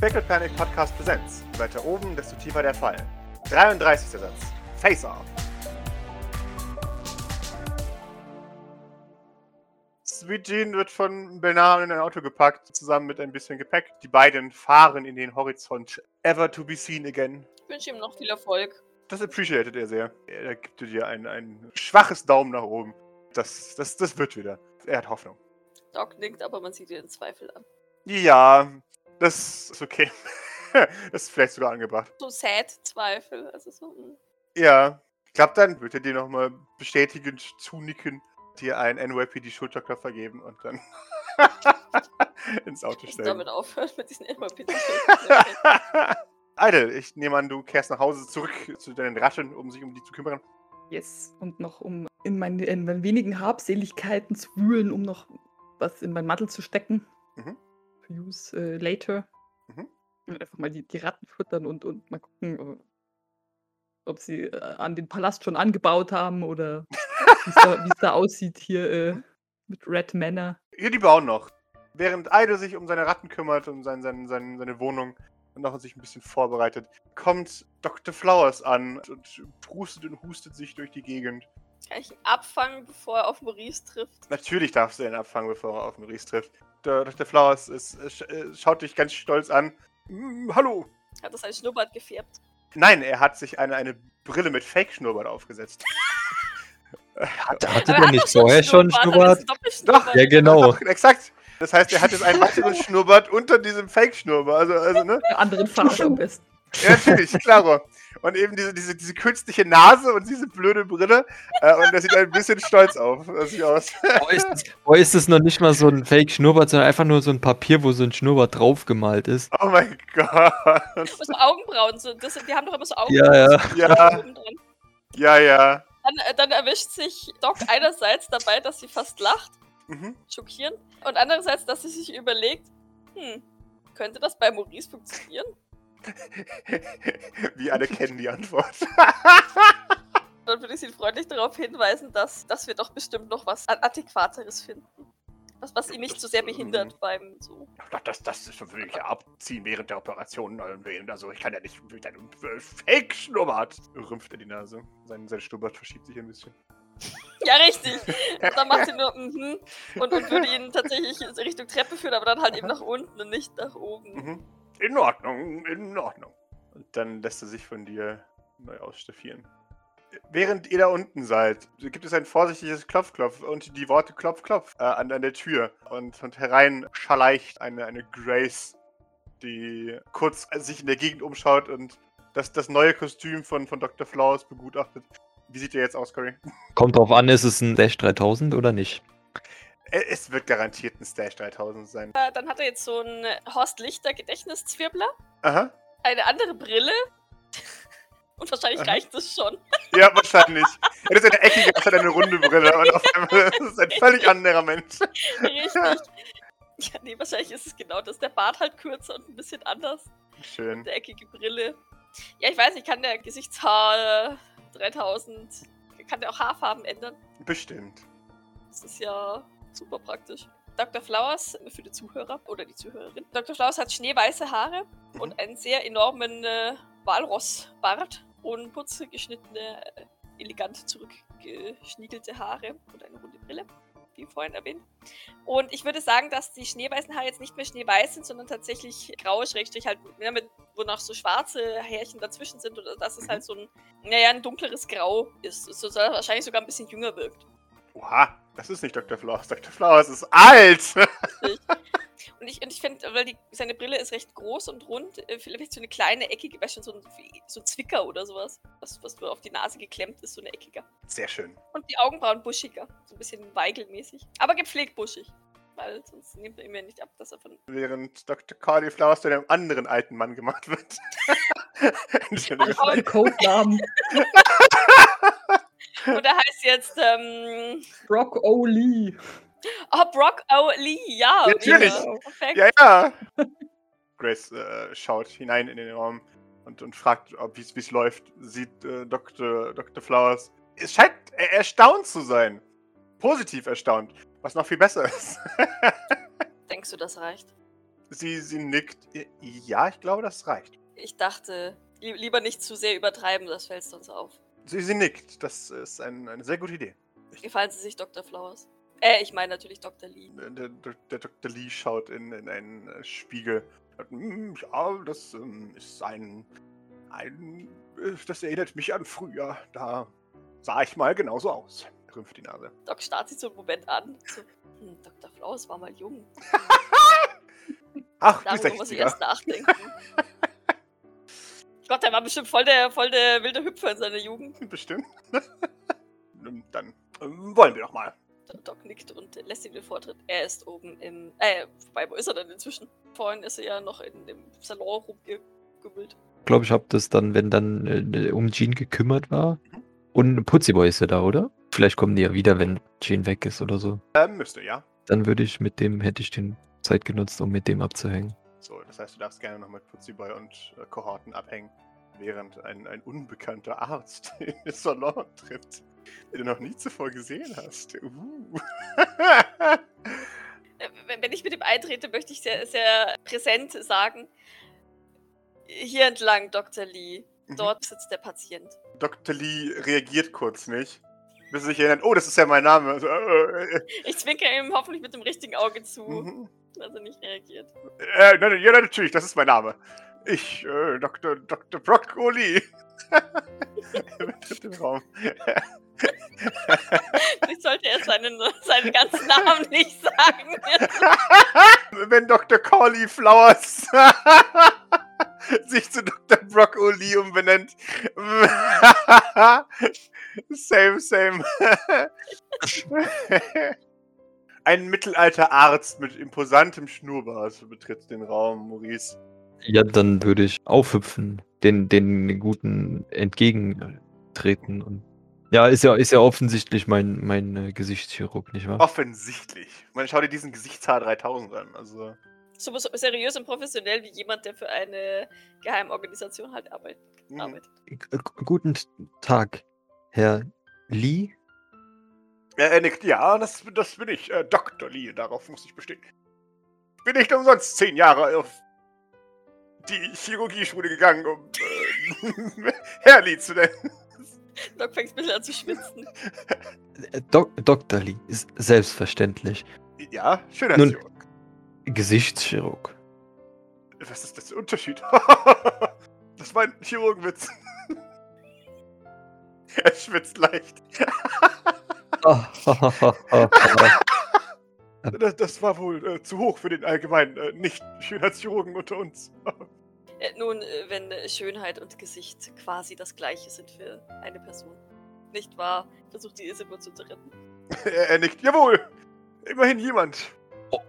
Pickle Panic Podcast Präsenz. Weiter oben, desto tiefer der Fall. 33. Satz. Face Off. Sweet Jean wird von Bernard in ein Auto gepackt, zusammen mit ein bisschen Gepäck. Die beiden fahren in den Horizont. Ever to be seen again. Ich wünsche ihm noch viel Erfolg. Das appreciated er sehr. Er gibt dir ein, ein schwaches Daumen nach oben. Das, das, das wird wieder. Er hat Hoffnung. Doc nickt, aber man sieht ihr den Zweifel an. Ja, das ist okay. das ist vielleicht sogar angebracht. So sad Zweifel. Also so, hm. Ja, klappt dann. Wird er dir nochmal bestätigend zunicken, dir ein NYPD-Schulterklopfer geben und dann ins Auto ich stellen. damit aufhören mit diesen MLPD. Idle, ich nehme an, du kehrst nach Hause zurück zu deinen Raschen, um sich um die zu kümmern. Yes. Und noch um in meine, in meine wenigen Habseligkeiten zu wühlen, um noch was in meinen Mantel zu stecken. Mhm. Use äh, later. Mhm. Einfach mal die, die Ratten füttern und, und mal gucken, ob sie äh, an den Palast schon angebaut haben oder wie es da, wie es da aussieht hier äh, mit Red Manor. Ja, die bauen noch. Während Idle sich um seine Ratten kümmert und sein, sein, sein, seine Wohnung und noch sich ein bisschen vorbereitet, kommt Dr. Flowers an und prustet und hustet sich durch die Gegend. Kann ich ihn abfangen, bevor er auf Maurice trifft? Natürlich darfst du ihn abfangen, bevor er auf Maurice trifft. Der Dr. Flowers ist, äh, sch- schaut dich ganz stolz an. "Mm, hallo. Hat er sein Schnurrbart gefärbt? Nein, er hat sich eine, eine Brille mit Fake-Schnurrbart aufgesetzt. Hatte, hatte der er nicht hat doch vorher schon Schnurrbart? Doppelschnurrbart. Ja, genau. Doch, exakt. Das heißt, er hat jetzt einen weiteren Schnurrbart unter diesem Fake-Schnurrbart. Also, also, ne? Der anderen Farbe am besten. Ja, natürlich, klaro. Und eben diese, diese, diese künstliche Nase und diese blöde Brille. Äh, und er sieht ein bisschen stolz auf. Das sieht aus. Boah, ist, es- boah, ist es noch nicht mal so ein Fake-Schnurrbart, sondern einfach nur so ein Papier, wo so ein Schnurrbart draufgemalt ist. Oh mein Gott. So Augenbrauen. So, das, die haben doch immer so Ja, Augenbrauen. ja. Ja, dran. ja, ja. Dann, äh, dann erwischt sich Doc einerseits dabei, dass sie fast lacht, Mhm. schockierend, und andererseits, dass sie sich überlegt, hm, könnte das bei Maurice funktionieren? Wir alle kennen die Antwort. Dann würde ich sie freundlich darauf hinweisen, dass, dass wir doch bestimmt noch was Ad- Adäquateres finden. Was, was ihn nicht so sehr behindert beim so. Das, das, das würde ich ja abziehen während der Operation. Also ich kann ja nicht mit einem Fake-Schnurrbart. Rümpft er die Nase. Sein, sein Schnurrbart verschiebt sich ein bisschen. Ja, richtig. Dann macht sie nur mhm und, und würde ihn tatsächlich in Richtung Treppe führen, aber dann halt eben nach unten und nicht nach oben. Mhm. In Ordnung, in Ordnung. Und dann lässt er sich von dir neu ausstaffieren. Während ihr da unten seid, gibt es ein vorsichtiges Klopf-Klopf und die Worte Klopf, Klopf äh, an, an der Tür. Und, und herein schleicht eine, eine Grace, die kurz sich in der Gegend umschaut und das, das neue Kostüm von, von Dr. Flowers begutachtet. Wie sieht der jetzt aus, Cory? Kommt drauf an, ist es ein Dash 3000 oder nicht? Äh, Es wird garantiert ein Stash 3000 sein. Äh, Dann hat er jetzt so einen Horst Lichter Gedächtniszwirbler, Aha. eine andere Brille. Und wahrscheinlich Aha. reicht es schon. Ja, wahrscheinlich. Er ist eine eckige, hat eine runde Brille und auf einmal ist es ein völlig anderer Mensch. Richtig. Ja, nee, wahrscheinlich ist es genau das. Der Bart halt kürzer und ein bisschen anders. Schön. Der eckige Brille. Ja, ich weiß nicht, kann der Gesichtshaar äh, 3000, kann der auch Haarfarben ändern? Bestimmt. Das ist ja super praktisch. Dr. Flowers, für die Zuhörer oder die Zuhörerin. Dr. Flowers hat schneeweiße Haare Mhm. und einen sehr enormen äh, Walrossbart und kurze, geschnittene, äh, elegant zurückgeschniegelte Haare und eine runde Brille, wie vorhin erwähnt. Und ich würde sagen, dass die schneeweißen Haare jetzt nicht mehr schneeweiß sind, sondern tatsächlich graue Schrägstrich halt, ja, mit, wo noch so schwarze Härchen dazwischen sind oder dass es Mhm. halt so ein, naja, ein dunkleres Grau ist. So, so wahrscheinlich sogar ein bisschen jünger wirkt. Oha, das ist nicht Dr. Flowers. Dr. Flowers ist alt. Und ich, und ich finde, weil die, seine Brille ist recht groß und rund, äh, vielleicht so eine kleine, eckige, weißt du, so ein, so ein Zwicker oder sowas, was, was nur auf die Nase geklemmt ist, so eine eckiger. Sehr schön. Und die Augenbrauen buschiger, so ein bisschen weigelmäßig. Aber gepflegt buschig. Weil sonst nimmt er ihm ja nicht ab, dass er von. Während Dr. Carly Flowers zu einem anderen alten Mann gemacht wird. Entschuldigung. Codenamen. Und er heißt jetzt, ähm. Brock O'Lee. Oh, Brock O. Lee, ja. Natürlich. Perfekt. Ja, ja. Grace äh, schaut hinein in den Raum und, und fragt, wie es läuft. Sieht äh, Dr. Dr. Flowers. Es scheint er- erstaunt zu sein. Positiv erstaunt. Was noch viel besser ist. Denkst du, das reicht? Sie, sie nickt. Ja, ich glaube, das reicht. Ich dachte, li lieber nicht zu sehr übertreiben, das fällt sonst auf. Sie, sie nickt. Das ist ein, eine sehr gute Idee. Gefallen Sie sich Dr. Flowers? Äh, ich meine natürlich Dr. Lee. Der, der, der Dr. Lee schaut in, in einen äh, Spiegel. "Hm, Ja, das ähm, ist ein, ein. äh, Das erinnert mich an früher. Da sah ich mal genauso aus. Rümpft die Nase. Doc starrt sich so einen Moment an. So, hm, Dr. Flowers war mal jung. Ach, Darüber muss ich erst 60er. nachdenken. Gott, der war bestimmt voll der, voll der wilde Hüpfer in seiner Jugend. Bestimmt. Dann ähm, wollen wir doch mal. Der Doc nickt und lässt ihm den Vortritt. Er ist oben im. Äh, wobei, wo ist er denn inzwischen? Vorhin ist er ja noch in dem Salon rumgegümmelt. Ich glaube, ich habe das dann, wenn dann äh, um Jean gekümmert war. Und Putziboy ist ja da, oder? Vielleicht kommen die ja wieder, wenn Jean weg ist oder so. Ähm, müsste, ja. Dann würde ich mit dem, hätte ich den Zeit genutzt, um mit dem abzuhängen. So, das heißt, du darfst gerne noch mit Putziboy und äh, Kohorten abhängen, während ein, ein unbekannter Arzt in den Salon tritt, den du noch nie zuvor gesehen hast. Uh. Äh, wenn ich mit ihm eintrete, möchte ich sehr, sehr präsent sagen: Hier entlang, Dr. Lee. Mhm. Dort sitzt der Patient. Dr. Lee reagiert kurz nicht, bis er sich erinnert, oh, das ist ja mein Name. Also, äh, äh, Ich zwinkere ihm hoffentlich mit dem richtigen Auge zu, mhm. Dass er nicht reagiert. äh, nein, ja, natürlich, das ist mein Name. Ich, äh, Dr. Dr. Broccoli. er den Raum. Ich sollte er seinen, seinen ganzen Namen nicht sagen. Wenn Dr. Cauliflowers sich zu Dr. Broccoli umbenennt. same, same. Ein Mittelalterarzt mit imposantem Schnurrbart betritt den Raum, Maurice. Ja, dann würde ich aufhüpfen, den, den Guten entgegentreten. Und ja, ist ja, ist ja offensichtlich mein, mein äh, Gesichtschirurg, nicht wahr? Offensichtlich. Man schau dir diesen Gesichtshaar 3000 an. Also, So, so seriös und professionell wie jemand, der für eine Geheimorganisation halt arbeitet. mhm. arbeitet. G g- guten Tag, Herr Lee. Er, er nickt, ja, das, das bin ich. Äh, Dr. Lee, darauf muss ich bestehen. Ich bin nicht umsonst zehn Jahre auf die Chirurgieschule gegangen, um äh, Herr Lee zu nennen. Doc fängt ein bisschen an zu schwitzen. Äh, Dok Dr. Lee, ist selbstverständlich. Ja, Schönheitschirurg. Gesichtschirurg. Was ist das für ein Unterschied? das war ein Chirurgenwitz. er schwitzt leicht. Das, das war wohl äh, zu hoch für den allgemeinen äh, Nicht-Schönheitschirurgen unter uns. Äh, nun, äh, wenn äh, Schönheit und Gesicht quasi das gleiche sind für eine Person. Nicht wahr? Versucht die Situation zu retten. er, er nickt. Jawohl! Immerhin jemand.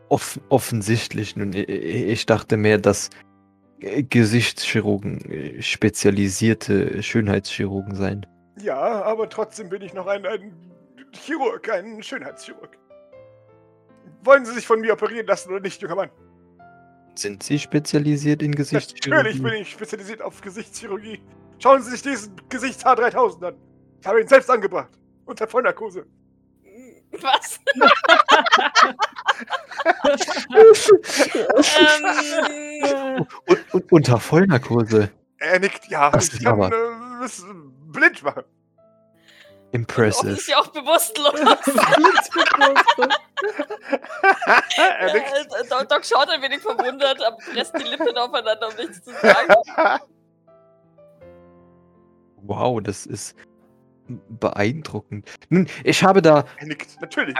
Off offensichtlich. Nun, ich dachte mehr, dass Gesichtschirurgen spezialisierte Schönheitschirurgen seien. Ja, aber trotzdem bin ich noch ein, ein Chirurg, ein Schönheitschirurg. Wollen Sie sich von mir operieren lassen oder nicht, junger Mann? Sind Sie spezialisiert in Gesichtschirurgie? Natürlich bin ich spezialisiert auf Gesichtschirurgie. Schauen Sie sich diesen Gesichtshaar 3000 an. Ich habe ihn selbst angebracht. Unter Vollnarkose. Was? ähm, Und, und, unter Vollnarkose. Er nickt, ja, Das ich ist kann aber- äh, blind machen. Impressive. offensichtlich auch bewusstlos. er nickt. Äh, Doc, Doc schaut ein wenig verwundert, aber presst die Lippen aufeinander, um nichts zu sagen. Wow, das ist beeindruckend. Nun, ich habe da natürlich.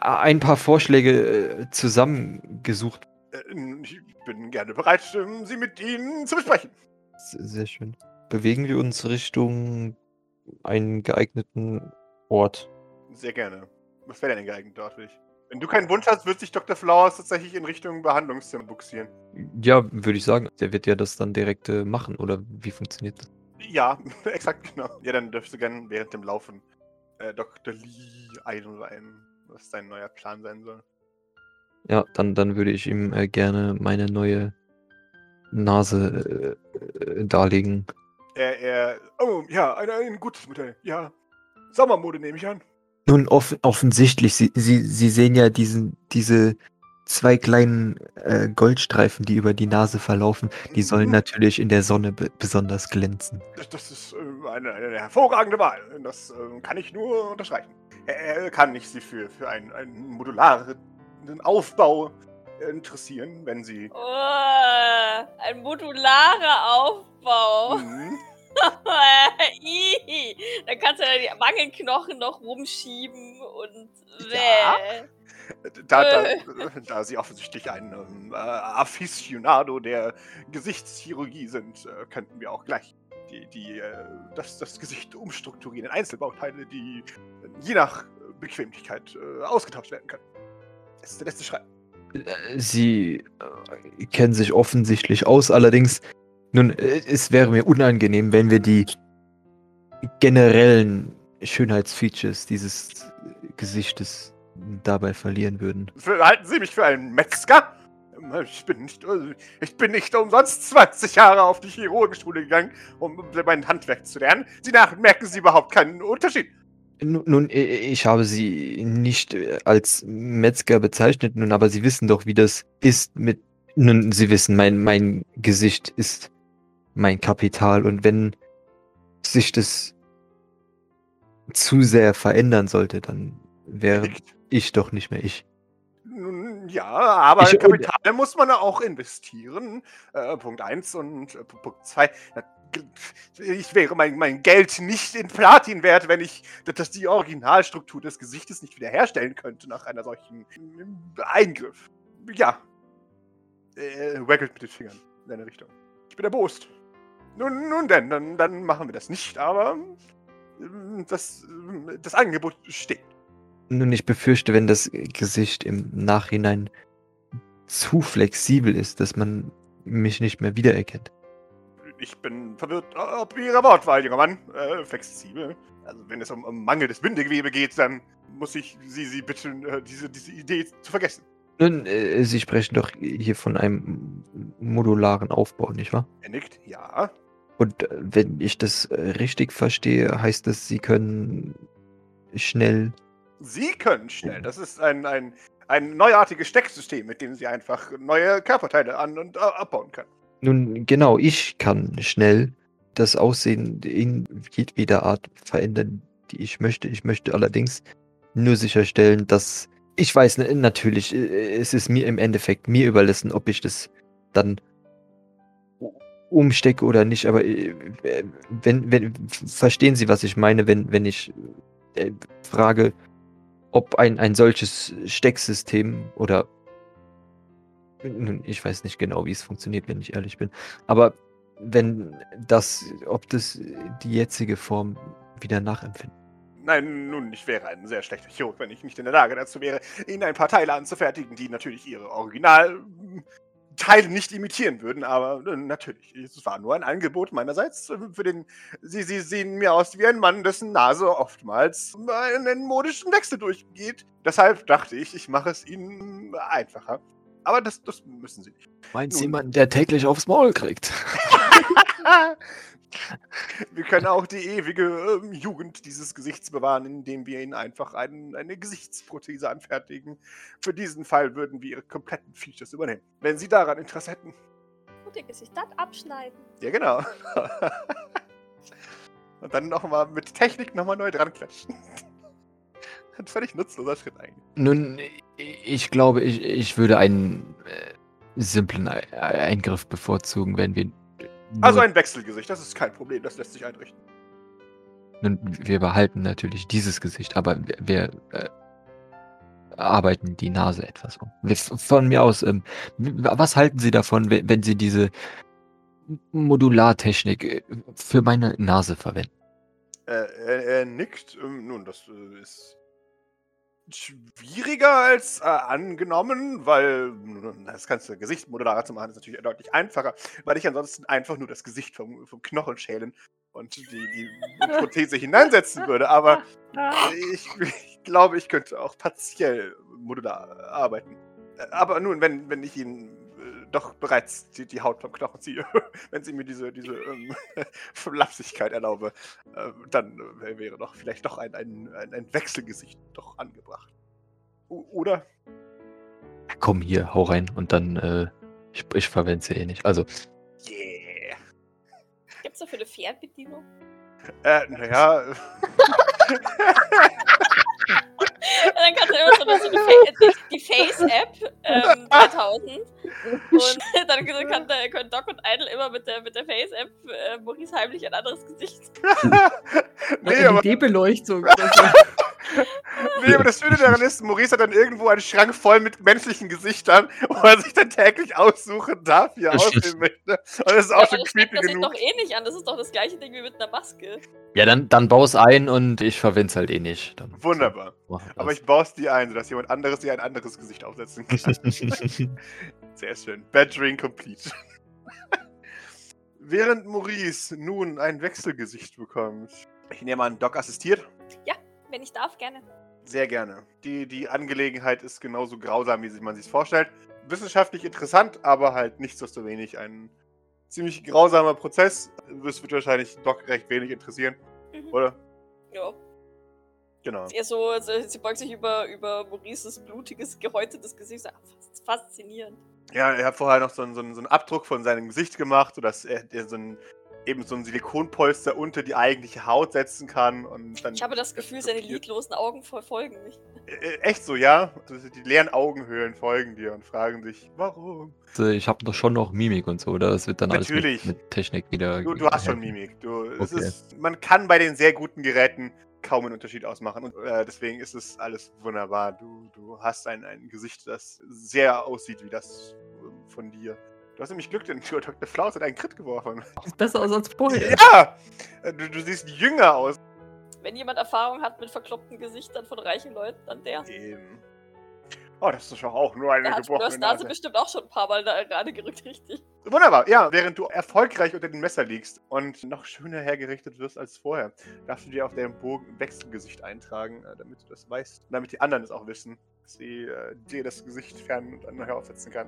ein paar Vorschläge äh, zusammengesucht. Äh, Ich bin gerne bereit, ähm, sie mit Ihnen zu besprechen. Se- Sehr schön. Bewegen wir uns Richtung einen geeigneten Ort. Sehr gerne. Was wäre denn geeignet dort für dich? Wenn du keinen Wunsch hast, wird sich Dr. Flowers tatsächlich in Richtung Behandlungszimmer buxieren. Ja, würde ich sagen. Der wird ja das dann direkt äh, machen, oder wie funktioniert das? Ja, exakt, genau. Ja, dann dürfst du gerne während dem Laufen äh, Dr. Lee einweihen, was dein neuer Plan sein soll. Ja, dann, dann würde ich ihm äh, gerne meine neue Nase äh, äh, darlegen. Er, er, oh, ja, ein, ein gutes Modell, ja. Sommermode nehme ich an. Nun, off offensichtlich, Sie, Sie, Sie sehen ja diesen, diese, zwei kleinen äh, Goldstreifen, die über die Nase verlaufen, die sollen Mhm. natürlich in der Sonne be besonders glänzen. Das, das ist äh, eine, eine hervorragende Wahl. Das äh, kann ich nur unterstreichen. Er, er kann ich Sie für, für einen, einen modularen Aufbau interessieren, wenn Sie. Oh, ein modularer Aufbau. Mhm. Dann kannst du ja die Wangenknochen noch rumschieben und. Ja. Da, da, da Sie offensichtlich ein ähm, äh, Aficionado der Gesichtschirurgie sind, äh, könnten wir auch gleich die, die, äh, das, das Gesicht umstrukturieren in Einzelbauteile, die äh, je nach Bequemlichkeit äh, ausgetauscht werden können. Das ist der letzte Schritt. Sie äh, kennen sich offensichtlich aus, allerdings, nun, äh, es wäre mir unangenehm, wenn wir die generellen Schönheitsfeatures dieses Gesichtes dabei verlieren würden. Halten Sie mich für einen Metzger? Ich bin nicht, äh, ich bin nicht umsonst 20 Jahre auf die Chirurgenschule gegangen, um mein Handwerk zu lernen. Sie nach merken Sie überhaupt keinen Unterschied. Nun, ich habe Sie nicht äh, als Metzger bezeichnet, nun, aber Sie wissen doch, wie das ist mit. Nun, Sie wissen, mein, mein Gesicht ist mein Kapital und wenn sich das zu sehr verändern sollte, dann wäre ich doch nicht mehr ich. Nun, Ja, aber Ich- Kapital muss man auch investieren. Äh, Punkt 1 und äh, Punkt 2. Ich wäre mein, mein Geld nicht in Platin wert, wenn ich dass die Originalstruktur des Gesichtes nicht wiederherstellen könnte nach einer solchen ähm, Eingriff. Ja. Äh, wackelt mit den Fingern in deine Richtung. Ich bin erbost. Nun, nun denn, dann, dann machen wir das nicht, aber ähm, das, ähm, das Angebot steht. Nun, ich befürchte, wenn das Gesicht im Nachhinein zu flexibel ist, dass man mich nicht mehr wiedererkennt. Ich bin verwirrt ob Ihrer Wortwahl, junger Mann. Äh, flexibel. Also, wenn es um, um mangelndes Bindegewebe geht, dann muss ich Sie, Sie bitten, äh, diese, diese Idee zu vergessen. Nun, äh, Sie sprechen doch hier von einem modularen Aufbau, nicht wahr? Er nickt. Ja. Und äh, wenn ich das äh, richtig verstehe, heißt das, Sie können schnell. Sie können schnell. Das ist ein, ein, ein neuartiges Stecksystem, mit dem Sie einfach neue Körperteile an- und äh, abbauen können. Nun, genau, ich kann schnell das Aussehen in jedweder Art verändern, die ich möchte. Ich möchte allerdings nur sicherstellen, dass. Ich weiß natürlich, äh, es ist mir im Endeffekt mir überlassen, ob ich das dann umstecke oder nicht, aber äh, wenn, wenn, verstehen Sie, was ich meine, wenn, wenn ich äh, frage, ob ein, ein solches Stecksystem oder ich weiß nicht genau, wie es funktioniert, wenn ich ehrlich bin, aber wenn das, ob das die jetzige Form wieder nachempfinden. Nein, nun, ich wäre ein sehr schlechter Chirurg, wenn ich nicht in der Lage dazu wäre, Ihnen ein paar Teile anzufertigen, die natürlich Ihre Originalteile nicht imitieren würden, aber äh, natürlich, es war nur ein Angebot meinerseits äh, für den. Sie, Sie sehen mir aus wie ein Mann, dessen Nase oftmals einen modischen Wechsel durchgeht. Deshalb dachte ich, ich mache es Ihnen einfacher. Aber das, das müssen Sie nicht. Meinst Nun. jemanden, der täglich aufs Maul kriegt? Wir können auch die ewige ähm, Jugend dieses Gesichts bewahren, indem wir ihnen einfach einen, eine Gesichtsprothese anfertigen. Für diesen Fall würden wir ihre kompletten Features übernehmen. Wenn Sie daran Interesse hätten. Gute Gesicht, das abschneiden. Ja, genau. Und dann nochmal mit Technik nochmal neu dran klatschen. Ein völlig nutzloser Schritt eigentlich. Nun, ich glaube, ich, ich würde einen äh, simplen Ei- Eingriff bevorzugen, wenn wir. Also ein Wechselgesicht, das ist kein Problem, das lässt sich einrichten. nun, wir behalten natürlich dieses Gesicht, aber wir, wir äh, arbeiten die Nase etwas um. Von mir aus, ähm, was halten Sie davon, wenn, wenn Sie diese Modulartechnik äh, für meine Nase verwenden? Äh, er, er nickt. Ähm, nun, das äh, ist schwieriger als äh, angenommen, weil nun, das ganze Gesicht modularer zu machen ist natürlich deutlich einfacher, weil ich ansonsten einfach nur das Gesicht vom, vom Knochen schälen und die, die Prothese hineinsetzen würde. Aber ich, ich glaube, ich könnte auch partiell modular arbeiten. Äh, Aber nun, wenn, wenn ich Ihnen äh, doch bereits die, die Haut vom Knochen ziehe, wenn Sie mir diese, diese ähm, Flapsigkeit erlaube, äh, dann äh, wäre doch vielleicht doch ein, ein, ein, ein Wechselgesicht doch angebracht. O oder? Komm hier, hau rein und dann, äh, ich, ich verwende sie eh nicht. Also, Yeah. Gibt's dafür eine Fernbedienung? Äh, naja. dann kannst du immer so eine Fa die, die Face-App ähm, 3000. Und dann kann der, können Doc und Idle immer mit der, mit der Face-App äh, Maurice heimlich ein anderes Gesicht. nee, aber, LED-Beleuchtung. oder so. nee, aber das Schöne daran ist, Maurice hat dann irgendwo einen Schrank voll mit menschlichen Gesichtern, wo er sich dann täglich aussuchen darf, wie er aussehen möchte. Und das ist Ja, auch aber schon das creepy das sieht genug. doch eh nicht an. Das ist doch das gleiche Ding wie mit einer Maske. ja, dann, dann bau's ein und ich verwende es halt eh nicht. Dann, Wunderbar. So, Aber das. ich baue es dir ein, sodass jemand anderes dir ein anderes Gesicht aufsetzen kann. Sehr schön. Badgering complete. Während Maurice nun ein Wechselgesicht bekommt. Ich nehme an, Doc assistiert. Wenn ich darf, gerne. Sehr gerne. Die, die Angelegenheit ist genauso grausam, wie man sich vorstellt. Wissenschaftlich interessant, aber halt nichtsdestowenig ein ziemlich grausamer Prozess. Das wird wahrscheinlich Doc recht wenig interessieren, Mhm. oder? Ja. Genau. Eher so, also, sie beugt sich über, über Maurices blutiges, gehäutetes Gesicht. So, ah, fas- faszinierend. Ja, er hat vorher noch so einen, so einen, so einen Abdruck von seinem Gesicht gemacht, sodass er, er so ein, eben so ein Silikonpolster unter die eigentliche Haut setzen kann. Und dann Ich habe das Gefühl, seine lidlosen Augen verfolgen mich. Äh, Echt so, ja. Also die leeren Augenhöhlen folgen dir und fragen sich, warum? Äh, Ich habe doch schon noch Mimik und so, oder? Das wird dann Natürlich. alles mit, mit Technik wieder. Du, du hast schon. Mimik. Du, es Okay. ist, man kann bei den sehr guten Geräten kaum einen Unterschied ausmachen. Und äh, deswegen ist es alles wunderbar. Du, du hast ein, ein Gesicht, das sehr aussieht wie das äh, von dir. Du hast nämlich Glück, denn Dr. Flaus hat einen Crit geworfen. Sieht besser aus als vorher. Ja! Äh, Du, du siehst jünger aus. Wenn jemand Erfahrung hat mit verkloppten Gesichtern von reichen Leuten, dann der. Eben. Oh, das ist doch auch nur eine hat gebrochene Nase Nase. bestimmt auch schon ein paar Mal da gerade gerückt, richtig. Wunderbar, ja. Während du erfolgreich unter dem Messer liegst und noch schöner hergerichtet wirst als vorher, darfst du dir auf deinem Bogen ein Wechselgesicht eintragen, äh, damit du das weißt. Und damit die anderen es auch wissen, sie äh, dir das Gesicht fern und neu aufsetzen kann.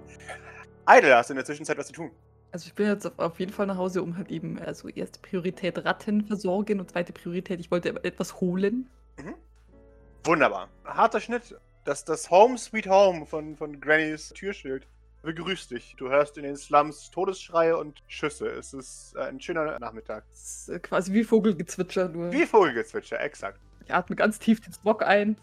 Idle, hast du in der Zwischenzeit was zu tun? Also ich bin jetzt auf, auf jeden Fall nach Hause, um halt eben, also erste Priorität Ratten versorgen und zweite Priorität, ich wollte etwas holen. Wunderbar. Harter Schnitt. Das, das Home Sweet Home von, von Grannys Türschild begrüßt dich. Du hörst in den Slums Todesschreie und Schüsse. Es ist äh, ein schöner Nachmittag. Quasi wie Vogelgezwitscher, nur Wie Vogelgezwitscher, exakt. ich atme ganz tief den Smog ein.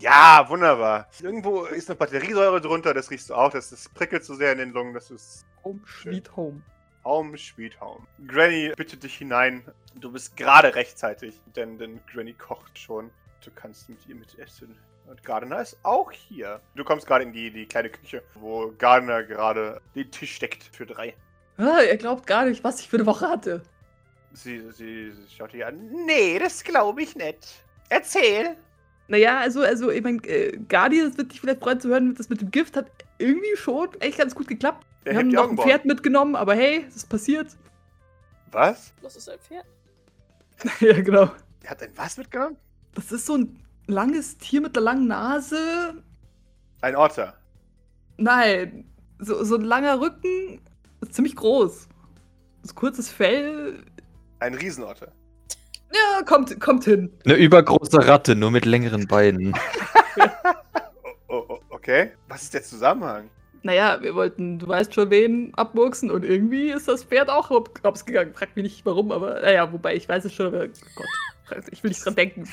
Ja, wunderbar. Irgendwo ist noch Batteriesäure drunter, das riechst du auch. Das, das prickelt so sehr in den Lungen, das ist Home, sweet home. Home, sweet home. Granny bittet dich hinein. Du bist gerade rechtzeitig, denn, denn Granny kocht schon. Du kannst mit ihr mit essen. Und Gardner ist auch hier. Du kommst gerade in die, die kleine Küche, wo Gardner gerade den Tisch deckt für drei. Ah, ihr glaubt gar nicht, was ich für eine Woche hatte. Sie, sie, sie schaut dich an. Nee, das glaube ich nicht. Erzähl. Naja, also, also, ich mein, äh, Gardi, das wird dich vielleicht freuen zu hören, das mit dem Gift hat irgendwie schon echt ganz gut geklappt. Der Wir haben noch ein. Pferd mitgenommen, aber hey, es ist passiert. Was? Das ist ein Pferd. ja, genau. Er hat ein was mitgenommen? Das ist so ein langes Tier mit einer langen Nase. Ein Otter. Nein, so, so ein langer Rücken, ist ziemlich groß. So kurzes Fell. Ein Riesenotter. Ja, kommt, kommt hin. Eine übergroße Ratte, nur mit längeren Beinen. Oh, oh, okay. Was ist der Zusammenhang? Naja, wir wollten, du weißt schon wen, abmurksen und irgendwie ist das Pferd auch hops gegangen. Frag mich nicht warum, aber naja, wobei ich weiß es schon, aber Gott, ich will nicht dran denken.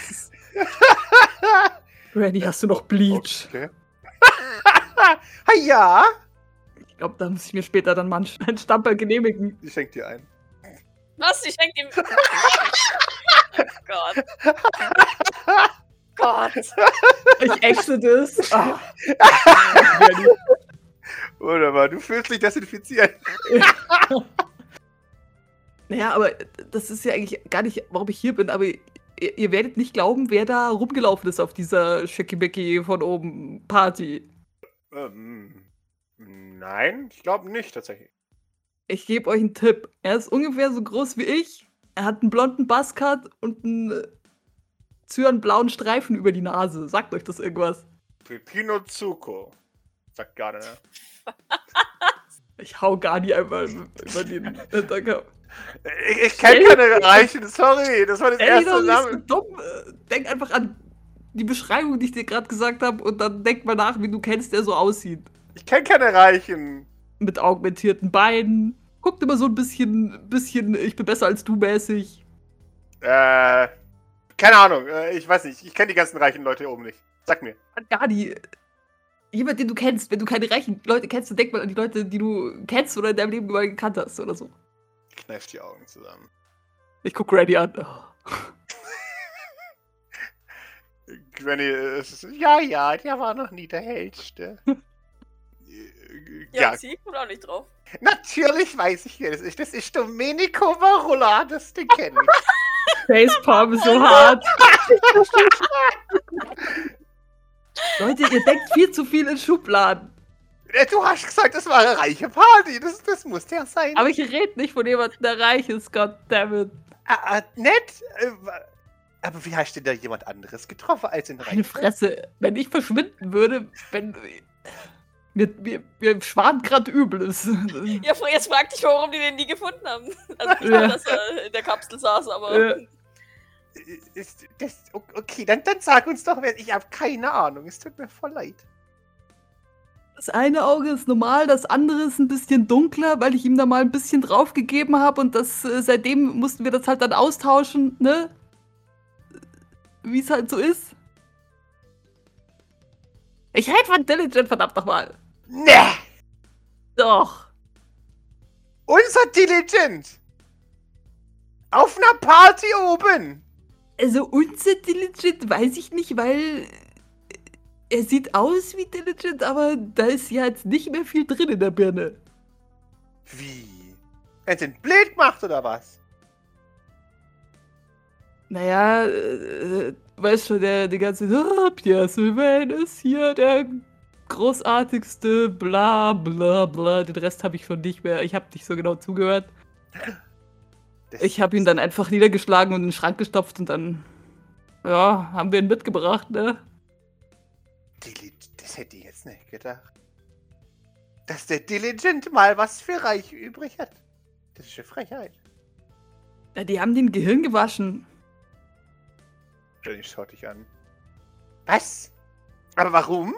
Randy, hast du noch Bleach? Okay. ha, ja. Ich glaube, da muss ich mir später dann mal einen- einen Stamperl genehmigen. Ich schenke dir ein. Was? Ich schenke ihm. Gott. Gott. Ich exit es. Ah. Wunderbar, du fühlst dich desinfiziert. Naja, aber das ist ja eigentlich gar nicht, warum ich hier bin, aber ihr, ihr werdet nicht glauben, wer da rumgelaufen ist auf dieser Schickimicki von oben Party. Ähm, nein, ich glaube nicht tatsächlich. Ich gebe euch einen Tipp. Er ist ungefähr so groß wie ich. Er hat einen blonden Buzzcut und einen äh, zyanblauen Streifen über die Nase. Sagt euch das irgendwas? Pepino Zuko, sagt Gardner. Ich hau Gardi einmal über den Hinterkopf. Ich, ich kenne keine erreichen, sorry, das war das Ey, erste nicht Name. dumm. Äh, Denk einfach an die Beschreibung, die ich dir gerade gesagt habe und dann denk mal nach, wie du kennst, der so aussieht. Ich kenne keine Reichen. Mit augmentierten Beinen. Guckt immer so ein bisschen, bisschen, ich bin besser als du mäßig. Äh, keine Ahnung. Äh, ich weiß nicht. Ich kenne die ganzen reichen Leute hier oben nicht. Sag mir. Gani, jemand, den du kennst, wenn du keine reichen Leute kennst, dann denk mal an die Leute, die du kennst oder in deinem Leben mal gekannt hast oder so. Kneif die Augen zusammen. Ich guck Randy an. Oh. Granny ist, ja, ja, der war noch nie der Hellste. Ja, sie kommt auch nicht drauf. natürlich weiß ich, wer das ist. Das ist Domenico Marulla, das den kenne ich. Facepalm ist so hart. Leute, ihr denkt viel zu viel in Schubladen. Äh, Du hast gesagt, das war eine reiche Party. Das, das muss der sein. Aber ich rede nicht von jemandem, der reich ist, goddammit. Ah, ah, nett. Äh, Aber wie hast du denn da jemand anderes getroffen als in Meine Reichen? Fresse. Wenn ich verschwinden würde, wenn. Mir, mir, mir schwant gerade Übles. Ja, jetzt frag dich, warum die den nie gefunden haben. Also nicht Ja. dass er in der Kapsel saß, aber. Ja. Ist das, okay, dann, dann sag uns doch, wer. Ich habe keine Ahnung. Es tut mir voll leid. Das eine Auge ist normal, das andere ist ein bisschen dunkler, weil ich ihm da mal ein bisschen draufgegeben habe und das äh, seitdem mussten wir das halt dann austauschen, ne? Wie es halt so ist. Ich rede von Diligent, verdammt nochmal. Ne! Doch. Unser Diligent! Auf einer Party oben! Also unser Diligent weiß ich nicht, weil er sieht aus wie Diligent, aber da ist ja jetzt nicht mehr viel drin in der Birne. Wie? Er den blöd gemacht oder was? Naja, äh, weißt schon, der, der ganze, ah, Pierre Sylvain ist hier der großartigste, bla bla bla. Den Rest habe ich schon nicht mehr. Ich habe nicht so genau zugehört. Das- Ich habe ihn dann einfach niedergeschlagen und in den Schrank gestopft und dann, ja, haben wir ihn mitgebracht, ne? Das hätte ich jetzt nicht gedacht. Dass der Diligent mal was für Reich übrig hat. Das ist eine Frechheit. Ja, die haben den Gehirn gewaschen. Jenny schaut dich an. Was? Aber warum?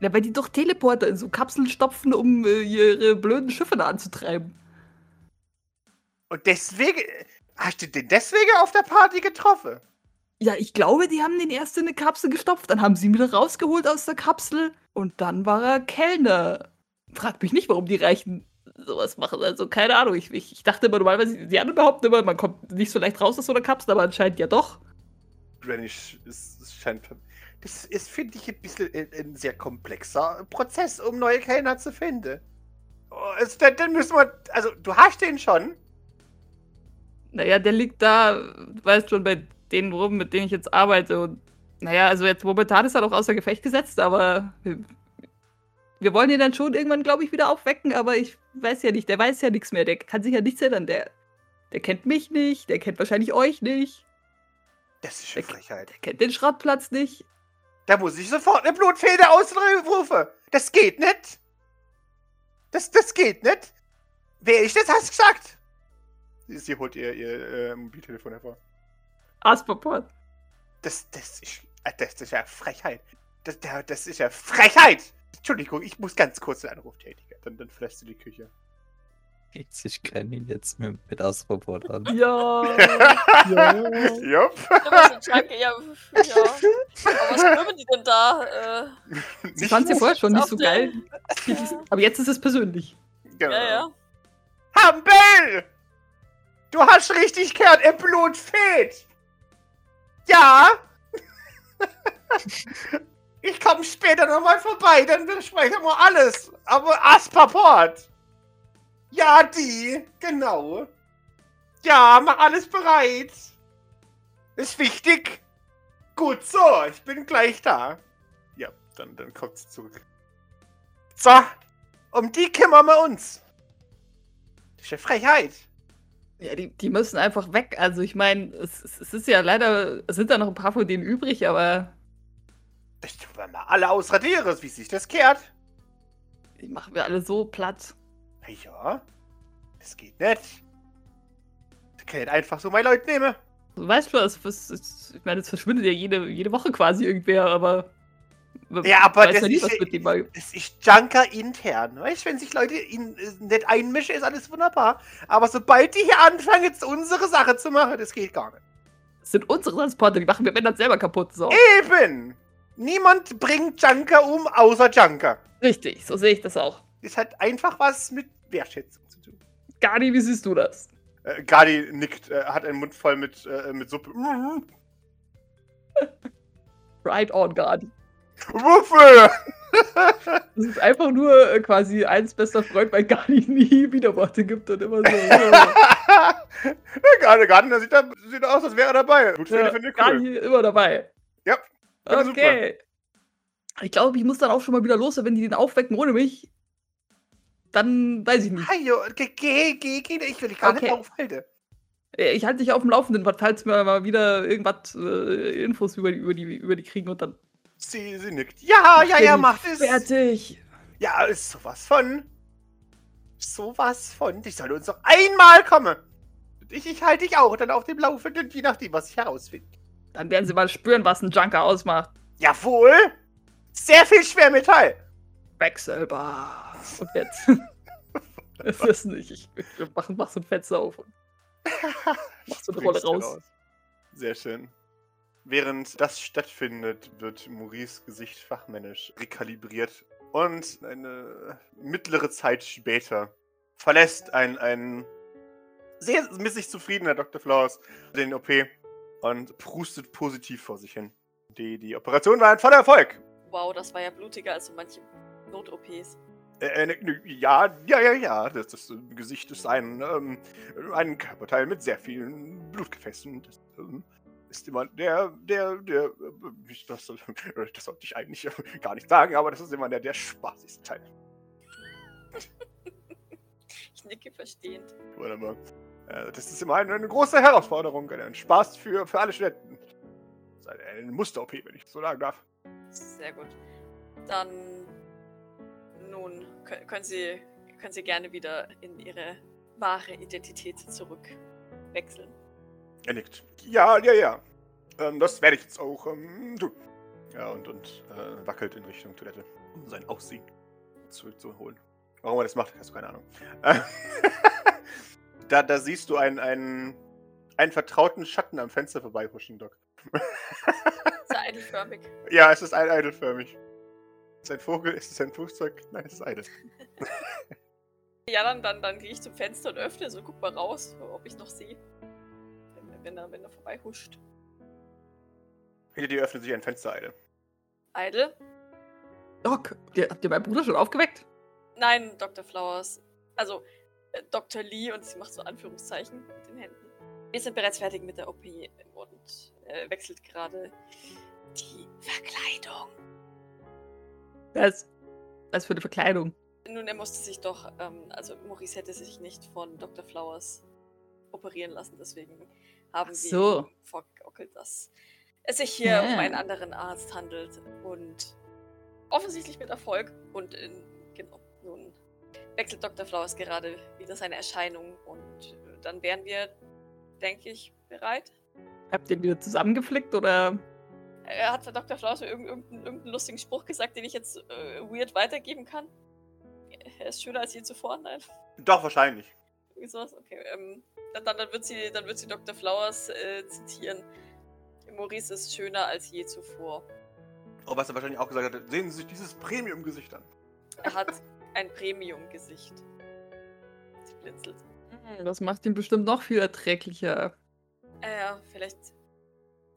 Ja, weil die doch Teleporter in so Kapseln stopfen, um äh, ihre blöden Schiffe da anzutreiben. Und deswegen. Hast du den deswegen auf der Party getroffen? Ja, ich glaube, die haben den erst in eine Kapsel gestopft, dann haben sie ihn wieder rausgeholt aus der Kapsel und dann war er Kellner. Frag mich nicht, warum die Reichen sowas machen. Also, keine Ahnung. Ich, ich, ich dachte immer normalerweise, die anderen behaupten immer, man kommt nicht so leicht raus aus so einer Kapsel, aber anscheinend ja doch. Es, es scheint. Das ist, finde ich, ein bisschen ein, ein sehr komplexer Prozess, um neue Kellner zu finden. Oh, es, dann, müssen wir. Also, du hast den schon. Naja, der liegt da, du weißt schon, bei denen rum, mit denen ich jetzt arbeite. Und naja, also jetzt momentan ist er doch außer Gefecht gesetzt, aber wir, wir wollen ihn dann schon irgendwann, glaube ich, wieder aufwecken, aber ich weiß ja nicht, der weiß ja nichts mehr, der kann sich ja nichts erinnern, der, der kennt mich nicht, der kennt wahrscheinlich euch nicht, Das ist eine Der- Frechheit. der kennt den Schrottplatz nicht. Da muss ich sofort eine Blutfeder ausrufen. Das geht nicht. Das, das geht nicht. Wer ich das hast gesagt? Sie, holt ihr, ihr äh, Mobiltelefon hervor. Asperport. Das, das ist, äh, das ist ja Frechheit. Das, das ist ja Frechheit. Entschuldigung, ich muss ganz kurz den Anruf tätigen. Dann, dann verlässt du die Küche. Jetzt, ich kenne ihn jetzt mit, mit Astrobot an. Ja. ja. Jupp. So ja, ja. Aber was schwimmen die denn da? Äh, Sie fand sie vorher schon nicht so geil. Aber jetzt ist es persönlich. Genau. ja, ja. Hambel! Du hast richtig gehört, im Blut fehlt! Ja! ich komme später nochmal vorbei, dann besprechen wir alles. Aber Aspaport! Ja, die, genau. Ja, mach alles bereit. Ist wichtig. Gut so, ich bin gleich da. Ja, dann, dann kommt sie zurück. So, um die kümmern wir uns. Das ist eine Frechheit. Ja, die, die müssen einfach weg. Also ich meine, es, es es ist ja leider, es sind da noch ein paar von denen übrig, aber Das tun wir mal alle ausradieren, wie sich das kehrt. die machen wir alle so platt. Na Ja, das geht nicht. Ich kann nicht einfach so meine Leute nehmen. Du weißt es, es, es, ich meine, es verschwindet ja jede, jede Woche quasi irgendwer, aber Ja, aber das ja nie, ist was. Das ist Junker intern. Weißt du, wenn sich Leute in, äh, nicht einmischen, ist alles wunderbar. Aber sobald die hier anfangen, jetzt unsere Sache zu machen, das geht gar nicht. Das sind unsere Transporter, die machen wir wenn dann selber kaputt. So. Eben! Niemand bringt Junker um, außer Junker. Richtig, so sehe ich das auch. Das hat einfach was mit Wertschätzung zu tun. Gani, wie siehst du das? Äh, Gardi nickt, äh, hat einen Mund voll mit, äh, mit Suppe. Right on, Gani. Wuffe! Das ist einfach nur äh, quasi eins bester Freund, weil Gani nie Widerworte gibt und immer so. so. Gardi der sieht, da, sieht aus, als wäre er dabei. Gut Ja, finde ich cool. Immer dabei. Ja, Okay. Ich glaube, ich muss dann auch schon mal wieder los, wenn die den aufwecken ohne mich. Dann weiß ich nicht. Hajo, geh, geh, geh, geh, ich will dich gar Okay. nicht aufhalten. Äh, Ich halte dich auf dem Laufenden, falls wir mal wieder irgendwas äh, Infos über die, über, die, über die kriegen und dann. Sie, sie nickt. Ja, ja, ja, mach es. Fertig. Ja, ist sowas von. Sowas von. Die soll uns noch einmal kommen. Ich, ich halte dich auch dann auf dem Laufenden, je nachdem, was ich herausfinde. Dann werden sie mal spüren, was ein Junker ausmacht. Jawohl! Sehr viel Schwermetall! Wechselbar. Und jetzt. Das ist nicht. Ich, ich mach, mach so ein Fenster auf und mach so eine Rolle du raus. Sehr schön. Während das stattfindet, wird Maurice Gesicht fachmännisch rekalibriert. Und eine mittlere Zeit später verlässt ein, ein sehr mit sich zufriedener Dr. Flowers den OP und prustet positiv vor sich hin. Die, die Operation war ein voller Erfolg. Wow, das war ja blutiger als so manche Not-OPs. Äh, äh, ja, ja, ja, ja. Das, das äh, Gesicht ist ein, ähm, ein Körperteil mit sehr vielen Blutgefäßen. Das ähm, ist immer der, der, der, das, das sollte ich eigentlich gar nicht sagen, aber das ist immer der, der spaßigste Teil. Ich nicke verstehend. Wunderbar. Äh, das ist immer eine, eine große Herausforderung, ein Spaß für, für alle Studenten. Das ist eine Muster-OP, wenn ich so sagen darf. Sehr gut. Dann, nun, kö- können Sie, können Sie gerne wieder in Ihre wahre Identität zurückwechseln. Er nickt. Ja, ja, ja. Ähm, das werde ich jetzt auch ähm, tun. Ja, und, und äh, wackelt in Richtung Toilette, um sein Aussehen zurückzuholen. Warum er das macht, hast du keine Ahnung. Äh, da, da siehst du einen, einen, einen vertrauten Schatten am Fenster vorbeihuschen, Doc. Sehr eitelförmig. Ja, es ist ein eidelförmig. Ist es ein Vogel? Ist es ein Flugzeug? Nein, es ist eitel. Ja, dann, dann, dann gehe ich zum Fenster und öffne so, guck mal raus, ob ich noch sehe. Wenn, wenn, er, wenn er vorbei huscht. Hinter dir öffnet sich ein Fenster-Eide. Idle? Doc, habt ihr, habt ihr meinen Bruder schon aufgeweckt? Nein, Dr. Flowers. Also, äh, Dr. Lee und sie macht so Anführungszeichen mit den Händen. Wir sind bereits fertig mit der OP und äh, wechselt gerade die Verkleidung. Was? Was für eine Verkleidung? Nun, er musste sich doch, ähm, also Maurice hätte sich nicht von Dr. Flowers operieren lassen, deswegen haben Ach wir so. ihm vorgegaukelt, dass es sich hier Ja. um einen anderen Arzt handelt und offensichtlich mit Erfolg und in, genau, nun wechselt Dr. Flowers gerade wieder seine Erscheinung und äh, dann wären wir, denke ich, bereit. Habt ihr ihn wieder zusammengeflickt oder? Er hat Dr. Flowers mir irgendeinen, irgendeinen, lustigen Spruch gesagt, den ich jetzt äh, weird weitergeben kann. Er ist schöner als je zuvor, nein. Doch, wahrscheinlich. Irgendwie sowas? Okay. Ähm, dann, dann, wird sie, dann wird sie Dr. Flowers äh, zitieren. Maurice ist schöner als je zuvor. Oh, was er wahrscheinlich auch gesagt hat, sehen Sie sich dieses Premium-Gesicht an. Er hat ein Premium-Gesicht. Sie blinzelt. Hm, Das macht ihn bestimmt noch viel erträglicher. Äh, ja, vielleicht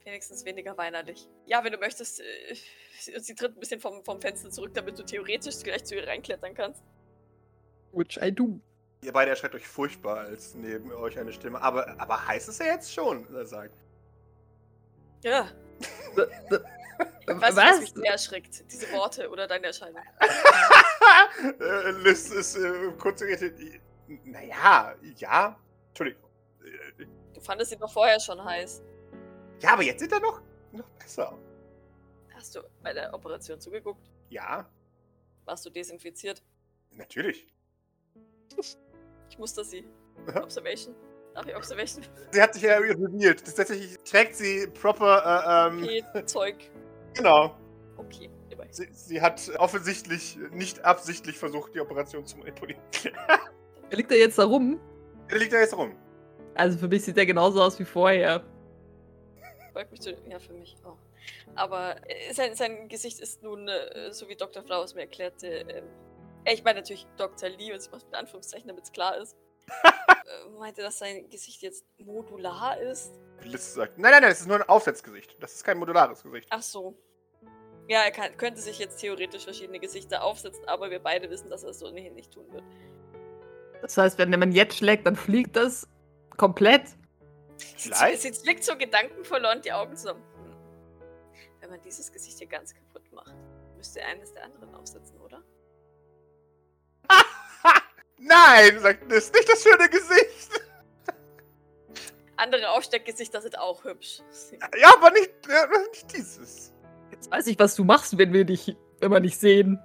wenigstens weniger weinerlich. Ja, wenn du möchtest, äh, sie, sie tritt ein bisschen vom, vom Fenster zurück, damit du theoretisch gleich zu ihr reinklettern kannst. Which I do. Ihr beide erschreckt euch furchtbar, als neben euch eine Stimme. Aber, aber heißt es ja jetzt schon, er sagt. Ja. D- d- Ich weiß nicht, was Was? mich mehr erschreckt. Diese Worte oder deine Erscheinung. äh, Liz ist äh, kurz irritiert. Naja, ja. Entschuldigung. Äh, Du fandest ihn doch vorher schon heiß. Ja, aber jetzt sind er noch, noch besser. Hast du bei der Operation zugeguckt? Ja, Warst du desinfiziert? natürlich. Ich muster sie. Observation. Darf ich Observation? Sie hat sich ja. Das tatsächlich trägt sie proper, äh, ähm, Zeug. genau. Okay. Sie, sie hat offensichtlich nicht absichtlich versucht, die Operation zu manipulieren. Liegt er jetzt da rum? Er liegt da jetzt rum. Also für mich sieht er genauso aus wie vorher. Freut mich zu. Ja, für mich auch. Aber äh, sein, sein Gesicht ist nun, äh, so wie Dr. Flowers mir erklärte, ähm, äh, ich meine natürlich Dr. Lee, und sie macht mit Anführungszeichen, damit es klar ist. äh, meinte, dass sein Gesicht jetzt modular ist. Liz sagt, nein, nein, nein, es ist nur ein Aufsetzgesicht. Das ist kein modulares Gesicht. Ach so. Ja, er kann, könnte sich jetzt theoretisch verschiedene Gesichter aufsetzen, aber wir beide wissen, dass er es so ohnehin nicht tun wird. Das heißt, wenn man jetzt schlägt, dann fliegt das komplett. Vielleicht. sie zwickt so Gedanken verloren die Augen zusammen. Hm. Wenn man dieses Gesicht hier ganz kaputt macht, müsste er eines der anderen aufsetzen, oder? Nein, sagt Liz, nicht das schöne Gesicht. Andere Aufsteckgesichter sind auch hübsch. Ja, aber nicht, ja, nicht dieses. Jetzt weiß ich, was du machst, wenn wir dich, wenn wir nicht sehen.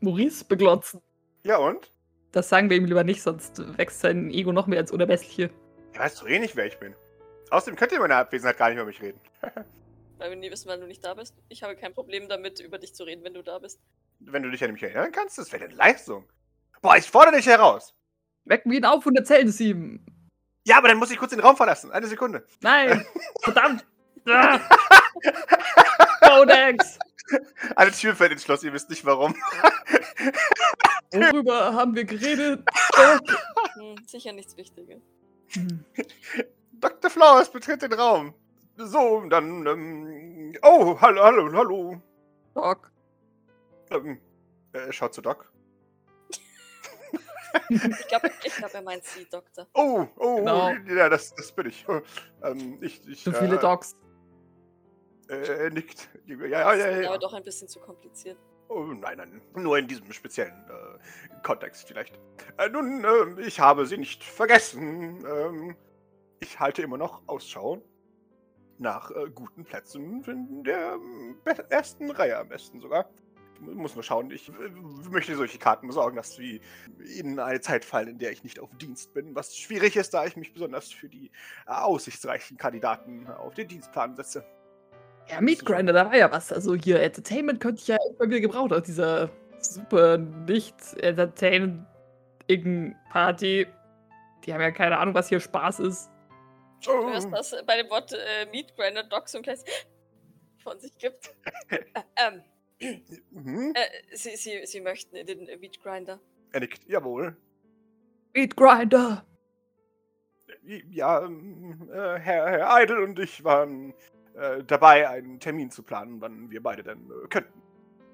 Maurice beglotzen. Ja, und? Das sagen wir ihm lieber nicht, sonst wächst sein Ego noch mehr ins Unermessliche. Er weiß doch eh nicht, wer ich bin. Außerdem könnt ihr in meiner Abwesenheit gar nicht über mich reden. Weil wir nie wissen, wann du nicht da bist. Ich habe kein Problem damit, über dich zu reden, wenn du da bist. Wenn du dich an mich erinnern kannst, das wäre eine Leistung. Boah, ich fordere dich heraus. Wecken wir ihn auf und erzählen es ihm. Ja, aber dann muss ich kurz den Raum verlassen. Eine Sekunde. Nein! Verdammt! Codex! Eine Tür fällt ins Schloss, ihr wisst nicht warum. Worüber haben wir geredet? Hm, sicher nichts Wichtiges. Hm. Dr. Flowers betritt den Raum. So, dann, ähm, oh, hallo, hallo, hallo. Doc. Ähm, er schaut zu Doc. Ich glaube, ich glaub, er meint sie, Doktor. Oh, oh, Genau. ja, das, das bin ich. Ähm, ich, ich Zu viele äh, Docs. äh, Er nickt. Ja, ja, ja, Das ist ja. aber doch ein bisschen zu kompliziert. Oh, nein, nein, nur in diesem speziellen äh, Kontext vielleicht. Äh, nun, ähm, ich habe sie nicht vergessen. Ähm, ich halte immer noch Ausschau nach äh, guten Plätzen in der ähm, ersten Reihe am besten sogar. Muss nur schauen, ich möchte solche Karten besorgen, dass sie in eine Zeit fallen, in der ich nicht auf Dienst bin, was schwierig ist, da ich mich besonders für die äh, aussichtsreichen Kandidaten auf den Dienstplan setze. Ja, Meat Grinder, da war ja was. Also hier, Entertainment könnte ich ja mal wieder gebraucht aus dieser super nicht entertainment Party. Die haben ja keine Ahnung, was hier Spaß ist. Du hörst, dass bei dem Wort äh, Meat Grinder Doc so ein kleines von sich gibt. äh, ähm, Mhm. äh, sie, sie, sie möchten in den äh, Meat Grinder. Er nickt, jawohl. Meat Grinder! Ja, ähm, äh, Herr, Herr Idle und ich waren äh, dabei, einen Termin zu planen, wann wir beide denn äh, könnten.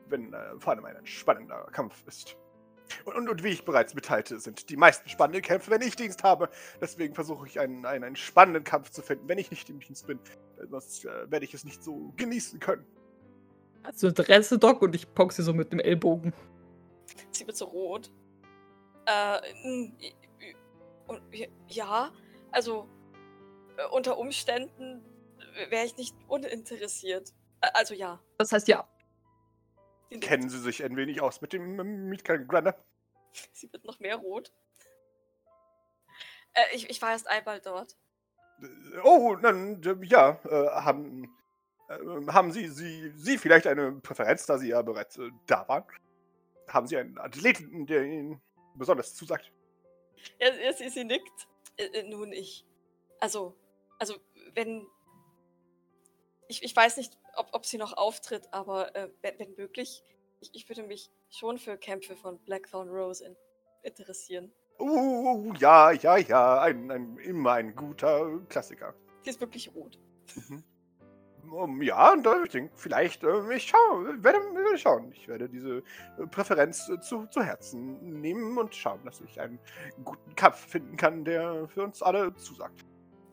Wenn äh, vor allem ein spannender Kampf ist. Und, und, und wie ich bereits mitteilte, sind die meisten spannenden Kämpfe, wenn ich Dienst habe. Deswegen versuche ich einen, einen, einen spannenden Kampf zu finden, wenn ich nicht im Dienst bin. Sonst äh, werde ich es nicht so genießen können. Hast du Interesse, Doc? Und ich ponk sie so mit dem Ellbogen. Sie wird so rot. Äh, ja, also äh, unter Umständen wäre ich nicht uninteressiert. Also ja. Das heißt ja. Kennen Sie sich ein wenig aus mit dem Grinder? Sie wird noch mehr rot. Äh, ich, ich war erst einmal dort. Oh, dann, äh, ja, äh, haben, äh, haben Sie, Sie, Sie vielleicht eine Präferenz, da Sie ja bereits äh, da waren? Haben Sie einen Athleten, der Ihnen besonders zusagt? Ja, sie, sie nickt. Äh, nun, ich. Also, also, wenn. Ich, ich weiß nicht, ob, ob sie noch auftritt, aber äh, wenn, wenn möglich, ich, ich würde mich schon für Kämpfe von Blackthorn Rose in, interessieren. Oh, ja, ja, ja, ein, ein, immer ein guter Klassiker. Sie ist wirklich rot. Um, ja, und äh, ich denke, vielleicht, äh, ich schaue, werde, werde schauen. Ich werde diese äh, Präferenz äh, zu, zu Herzen nehmen und schauen, dass ich einen guten Kampf finden kann, der für uns alle zusagt.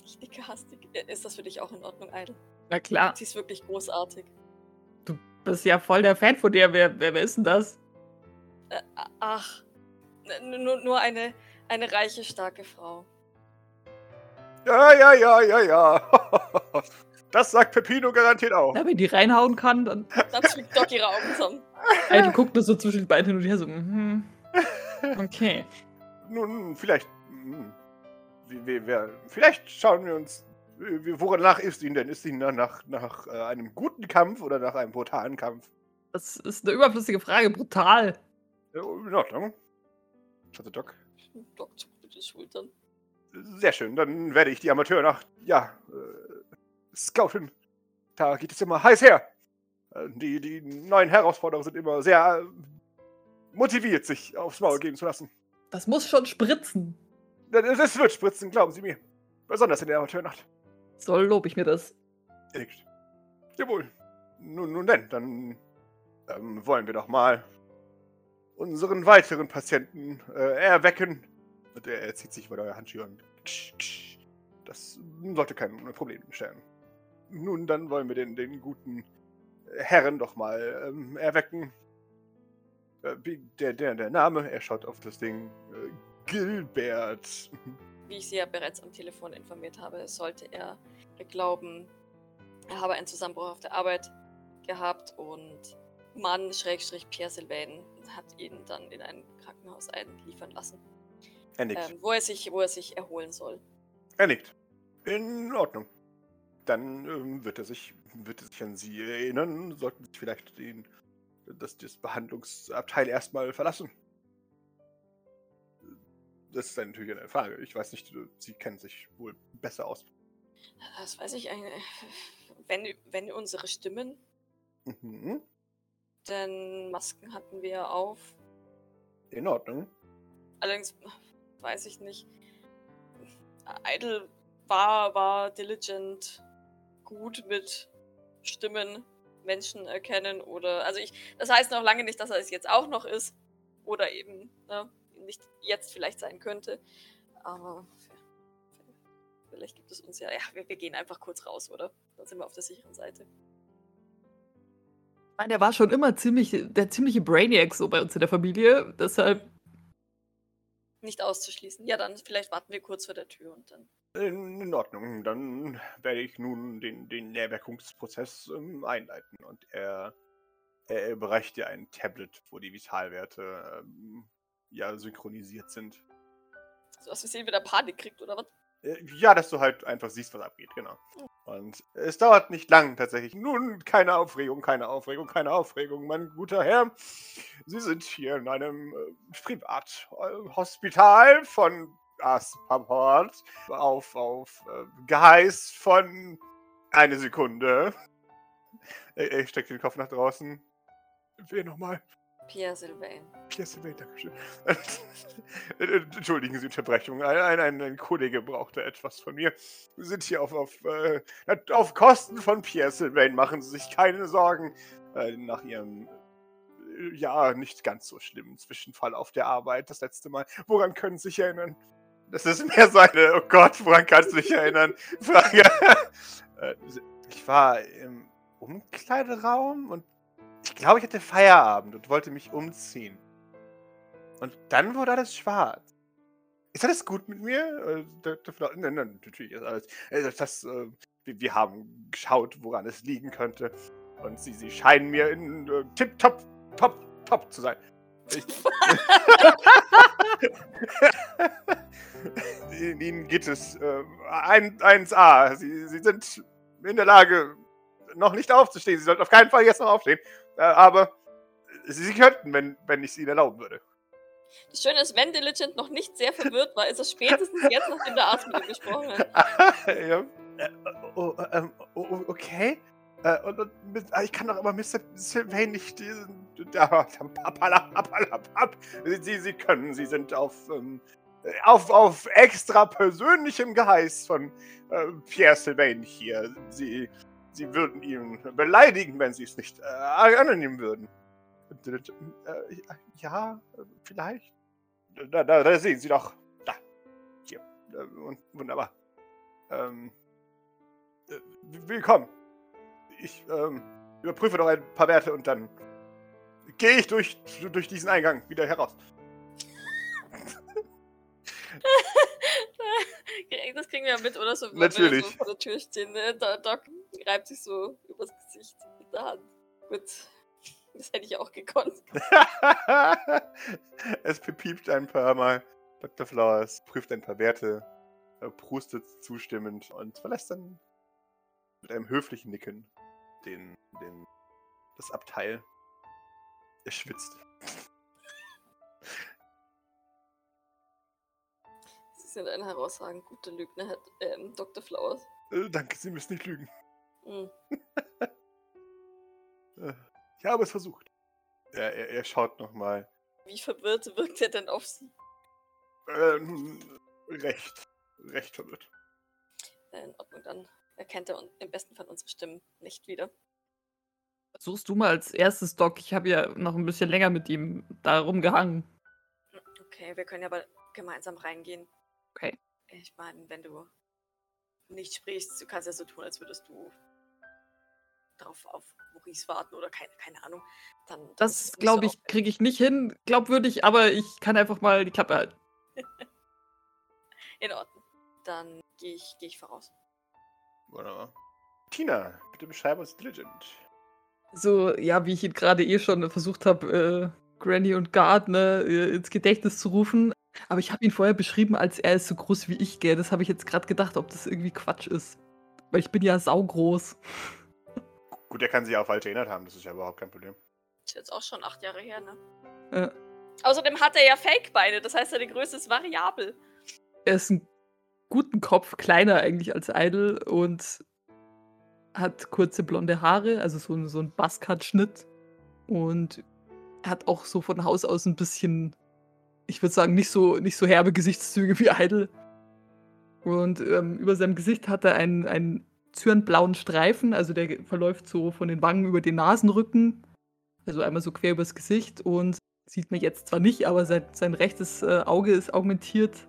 Ich nicke hastig. Äh, Ist das für dich auch in Ordnung, Idle? Na klar. Sie ist wirklich großartig. Du bist ja voll der Fan von dir. Wer, wer, wer ist denn das? Äh, ach, nur, nur eine, eine reiche, starke Frau. Ja, ja, ja, ja, ja. Das sagt Pepino garantiert auch. Na, wenn die reinhauen kann, dann. Dann zwickt Doc ihre Augen zusammen. Idle guckt nur so zwischen den beiden hin und her, so, mhm. Okay. Nun, vielleicht. hm, wie- wie- wer- vielleicht schauen wir uns. Wie- Wonach ist ihn denn? Ist ihn nach, nach, nach äh, einem guten Kampf oder nach einem brutalen Kampf? Das ist eine überflüssige Frage, brutal. Äh, In Ordnung. Sagte Doc. Doc zuckt den Schultern. Sehr schön, dann werde ich die Amateure nach, ja, äh, scouten. Da geht es immer heiß her. Äh, Die, die neuen Herausforderer sind immer sehr äh, motiviert, sich aufs Maul gehen zu lassen. Das muss schon spritzen. Es wird spritzen, glauben Sie mir. Besonders in der Amateurnacht. So lob ich mir das. Er nickt. Jawohl. Nun, nun denn, dann ähm, wollen wir doch mal unseren weiteren Patienten äh, erwecken. Und er, er zieht sich bei euer Handschuhe an. Ksch, ksch. Das sollte kein Problem stellen. Nun, dann wollen wir den, den guten Herren doch mal ähm, erwecken. Äh, der, der, der Name, er schaut auf das Ding. Äh, Gilbert. Wie ich Sie ja bereits am Telefon informiert habe, sollte er glauben, er habe einen Zusammenbruch auf der Arbeit gehabt und Mann, Schrägstrich Pierre Sylvain, hat ihn dann in ein Krankenhaus einliefern lassen, Er nickt. ähm, wo, er sich, wo er sich erholen soll. Er nickt. In Ordnung. Dann ähm, wird, er sich, wird er sich an Sie erinnern, sollten Sie vielleicht den, das, das Behandlungsabteil erstmal verlassen. Das ist natürlich eine Frage. Ich weiß nicht, Sie kennen sich wohl besser aus. Das weiß ich eigentlich. Wenn, wenn unsere Stimmen, Mhm. denn Masken hatten wir auf. In Ordnung. Allerdings weiß ich nicht. Idle war, war diligent, gut mit Stimmen, Menschen erkennen oder. Also ich. Das heißt noch lange nicht, dass er es jetzt auch noch ist. Oder eben, ne, nicht jetzt vielleicht sein könnte. Aber vielleicht gibt es uns ja. Ja, wir, wir gehen einfach kurz raus, oder? Dann sind wir auf der sicheren Seite. Ich meine, der war schon immer ziemlich, der ziemliche Brainiac so bei uns in der Familie. Deshalb, Nicht auszuschließen. Ja, dann vielleicht warten wir kurz vor der Tür und dann. In, in Ordnung. Dann werde ich nun den, den Nährwirkungsprozess ähm, einleiten. Und er, er überreicht dir ein Tablet, wo die Vitalwerte ähm, ja synchronisiert sind. So was wir sehen, wenn er Panik kriegt, oder was? Äh, Ja, dass du halt einfach siehst, was abgeht, genau. Und es dauert nicht lang tatsächlich. Nun, keine Aufregung, keine Aufregung, keine Aufregung, mein guter Herr. Sie sind hier in einem äh, Privathospital von Aspaport auf, auf äh, Geheiß von eine Sekunde. Er, er steckt den Kopf nach draußen. Wer nochmal? Pierre Sylvain. Pierre Sylvain, Dankeschön. Entschuldigen Sie Unterbrechung. Ein, ein, ein, Kollege brauchte etwas von mir. Wir sind hier auf, auf, äh, auf Kosten von Pierre Sylvain. Machen Sie sich keine Sorgen. Äh, nach Ihrem, äh, ja, nicht ganz so schlimmen Zwischenfall auf der Arbeit das letzte Mal. Woran können Sie sich erinnern? Das ist mehr so eine, oh Gott, woran kannst du dich erinnern? Frage. Äh, ich war im Umkleideraum und glaube, ich hatte Feierabend und wollte mich umziehen. Und dann wurde alles schwarz. Ist alles gut mit mir? Äh, da- da- Nein, nein, natürlich ist alles. äh, Das, äh, wir, haben geschaut, woran es liegen könnte. Und sie, sie scheinen mir in äh, tip top, top, top zu sein. Ich, In Ihnen geht es äh, ein, 1A. Sie, sie sind in der Lage, noch nicht aufzustehen. Sie sollten auf keinen Fall jetzt noch aufstehen. Äh, aber Sie, könnten, wenn, wenn ich es Ihnen erlauben würde. Das Schöne ist, wenn Diligent noch nicht sehr verwirrt war, ist es spätestens jetzt, nachdem der Arzt mit ihm gesprochen hat. ja. Äh, oh, ähm, oh, oh, okay. Äh, und, und mit, ah, ich kann doch aber Mr. Sylvain nicht diesen. Sie, sie können, sie sind auf, ähm, auf, auf extra persönlichem Geheiß von äh, Pierre Sylvain hier. Sie, sie würden ihn beleidigen, wenn sie es nicht äh, annehmen würden. Äh, ja, vielleicht. Da, da, da sehen Sie doch. Da. Hier. Äh, und, wunderbar. Ähm, äh, willkommen. Ich ähm, überprüfe noch ein paar Werte und dann gehe ich durch, durch diesen Eingang wieder heraus. Das kriegen wir ja mit, oder so? wenn Natürlich. Wir so vor der Tür stehen. Ne? Doc reibt sich so übers Gesicht mit der Hand. Gut. Das hätte ich auch gekonnt. es piept ein paar Mal. Dr. Flowers prüft ein paar Werte, prustet zustimmend und verlässt dann mit einem höflichen Nicken den, den, das Abteil. Er schwitzt. Sie sind ein herausragend guter Lügner, Herr ähm, Dr. Flowers. Äh, danke, Sie müssen nicht lügen. Hm. Ich habe es versucht. Er, er, er schaut nochmal. Wie verwirrt wirkt er denn auf Sie? Äh, nun, recht. Recht verwirrt. Äh, in Ordnung, dann erkennt er im besten Fall unsere Stimmen nicht wieder. Suchst du mal als erstes, Doc. Ich habe ja noch ein bisschen länger mit ihm da rumgehangen. Okay, wir können ja aber gemeinsam reingehen. Okay. Ich meine, wenn du nicht sprichst, du kannst ja so tun, als würdest du darauf auf Maurice warten oder keine, keine Ahnung. Dann, dann ist es Das, glaube ich, kriege ich nicht hin, glaubwürdig, aber ich kann einfach mal die Klappe halten. In Ordnung. Dann gehe ich, geh ich voraus. Wunderbar. Tina, bitte beschreibe uns Diligent. So, ja, wie ich ihn gerade eh schon versucht habe, äh, Granny und Guard ne, äh, ins Gedächtnis zu rufen. Aber ich habe ihn vorher beschrieben, als er ist so groß wie ich, gell. Das habe ich jetzt gerade gedacht, ob das irgendwie Quatsch ist. Weil ich bin ja saugroß. Gut, er kann sich auch falsch erinnert haben, das ist ja überhaupt kein Problem. Ist jetzt auch schon acht Jahre her, ne? Ja. Außerdem hat er ja Fake-Beine, das heißt, seine Größe ist variabel. Er ist einen guten Kopf, kleiner eigentlich als Idol und hat kurze blonde Haare, also so, ein- so ein Buzzcut-Schnitt. Und hat auch so von Haus aus ein bisschen, ich würde sagen, nicht so, nicht so herbe Gesichtszüge wie Idol. Und ähm, über seinem Gesicht hat er einen, einen zyanblauen Streifen, also der verläuft so von den Wangen über den Nasenrücken, also einmal so quer übers Gesicht und sieht man jetzt zwar nicht, aber sein, sein rechtes äh, Auge ist augmentiert.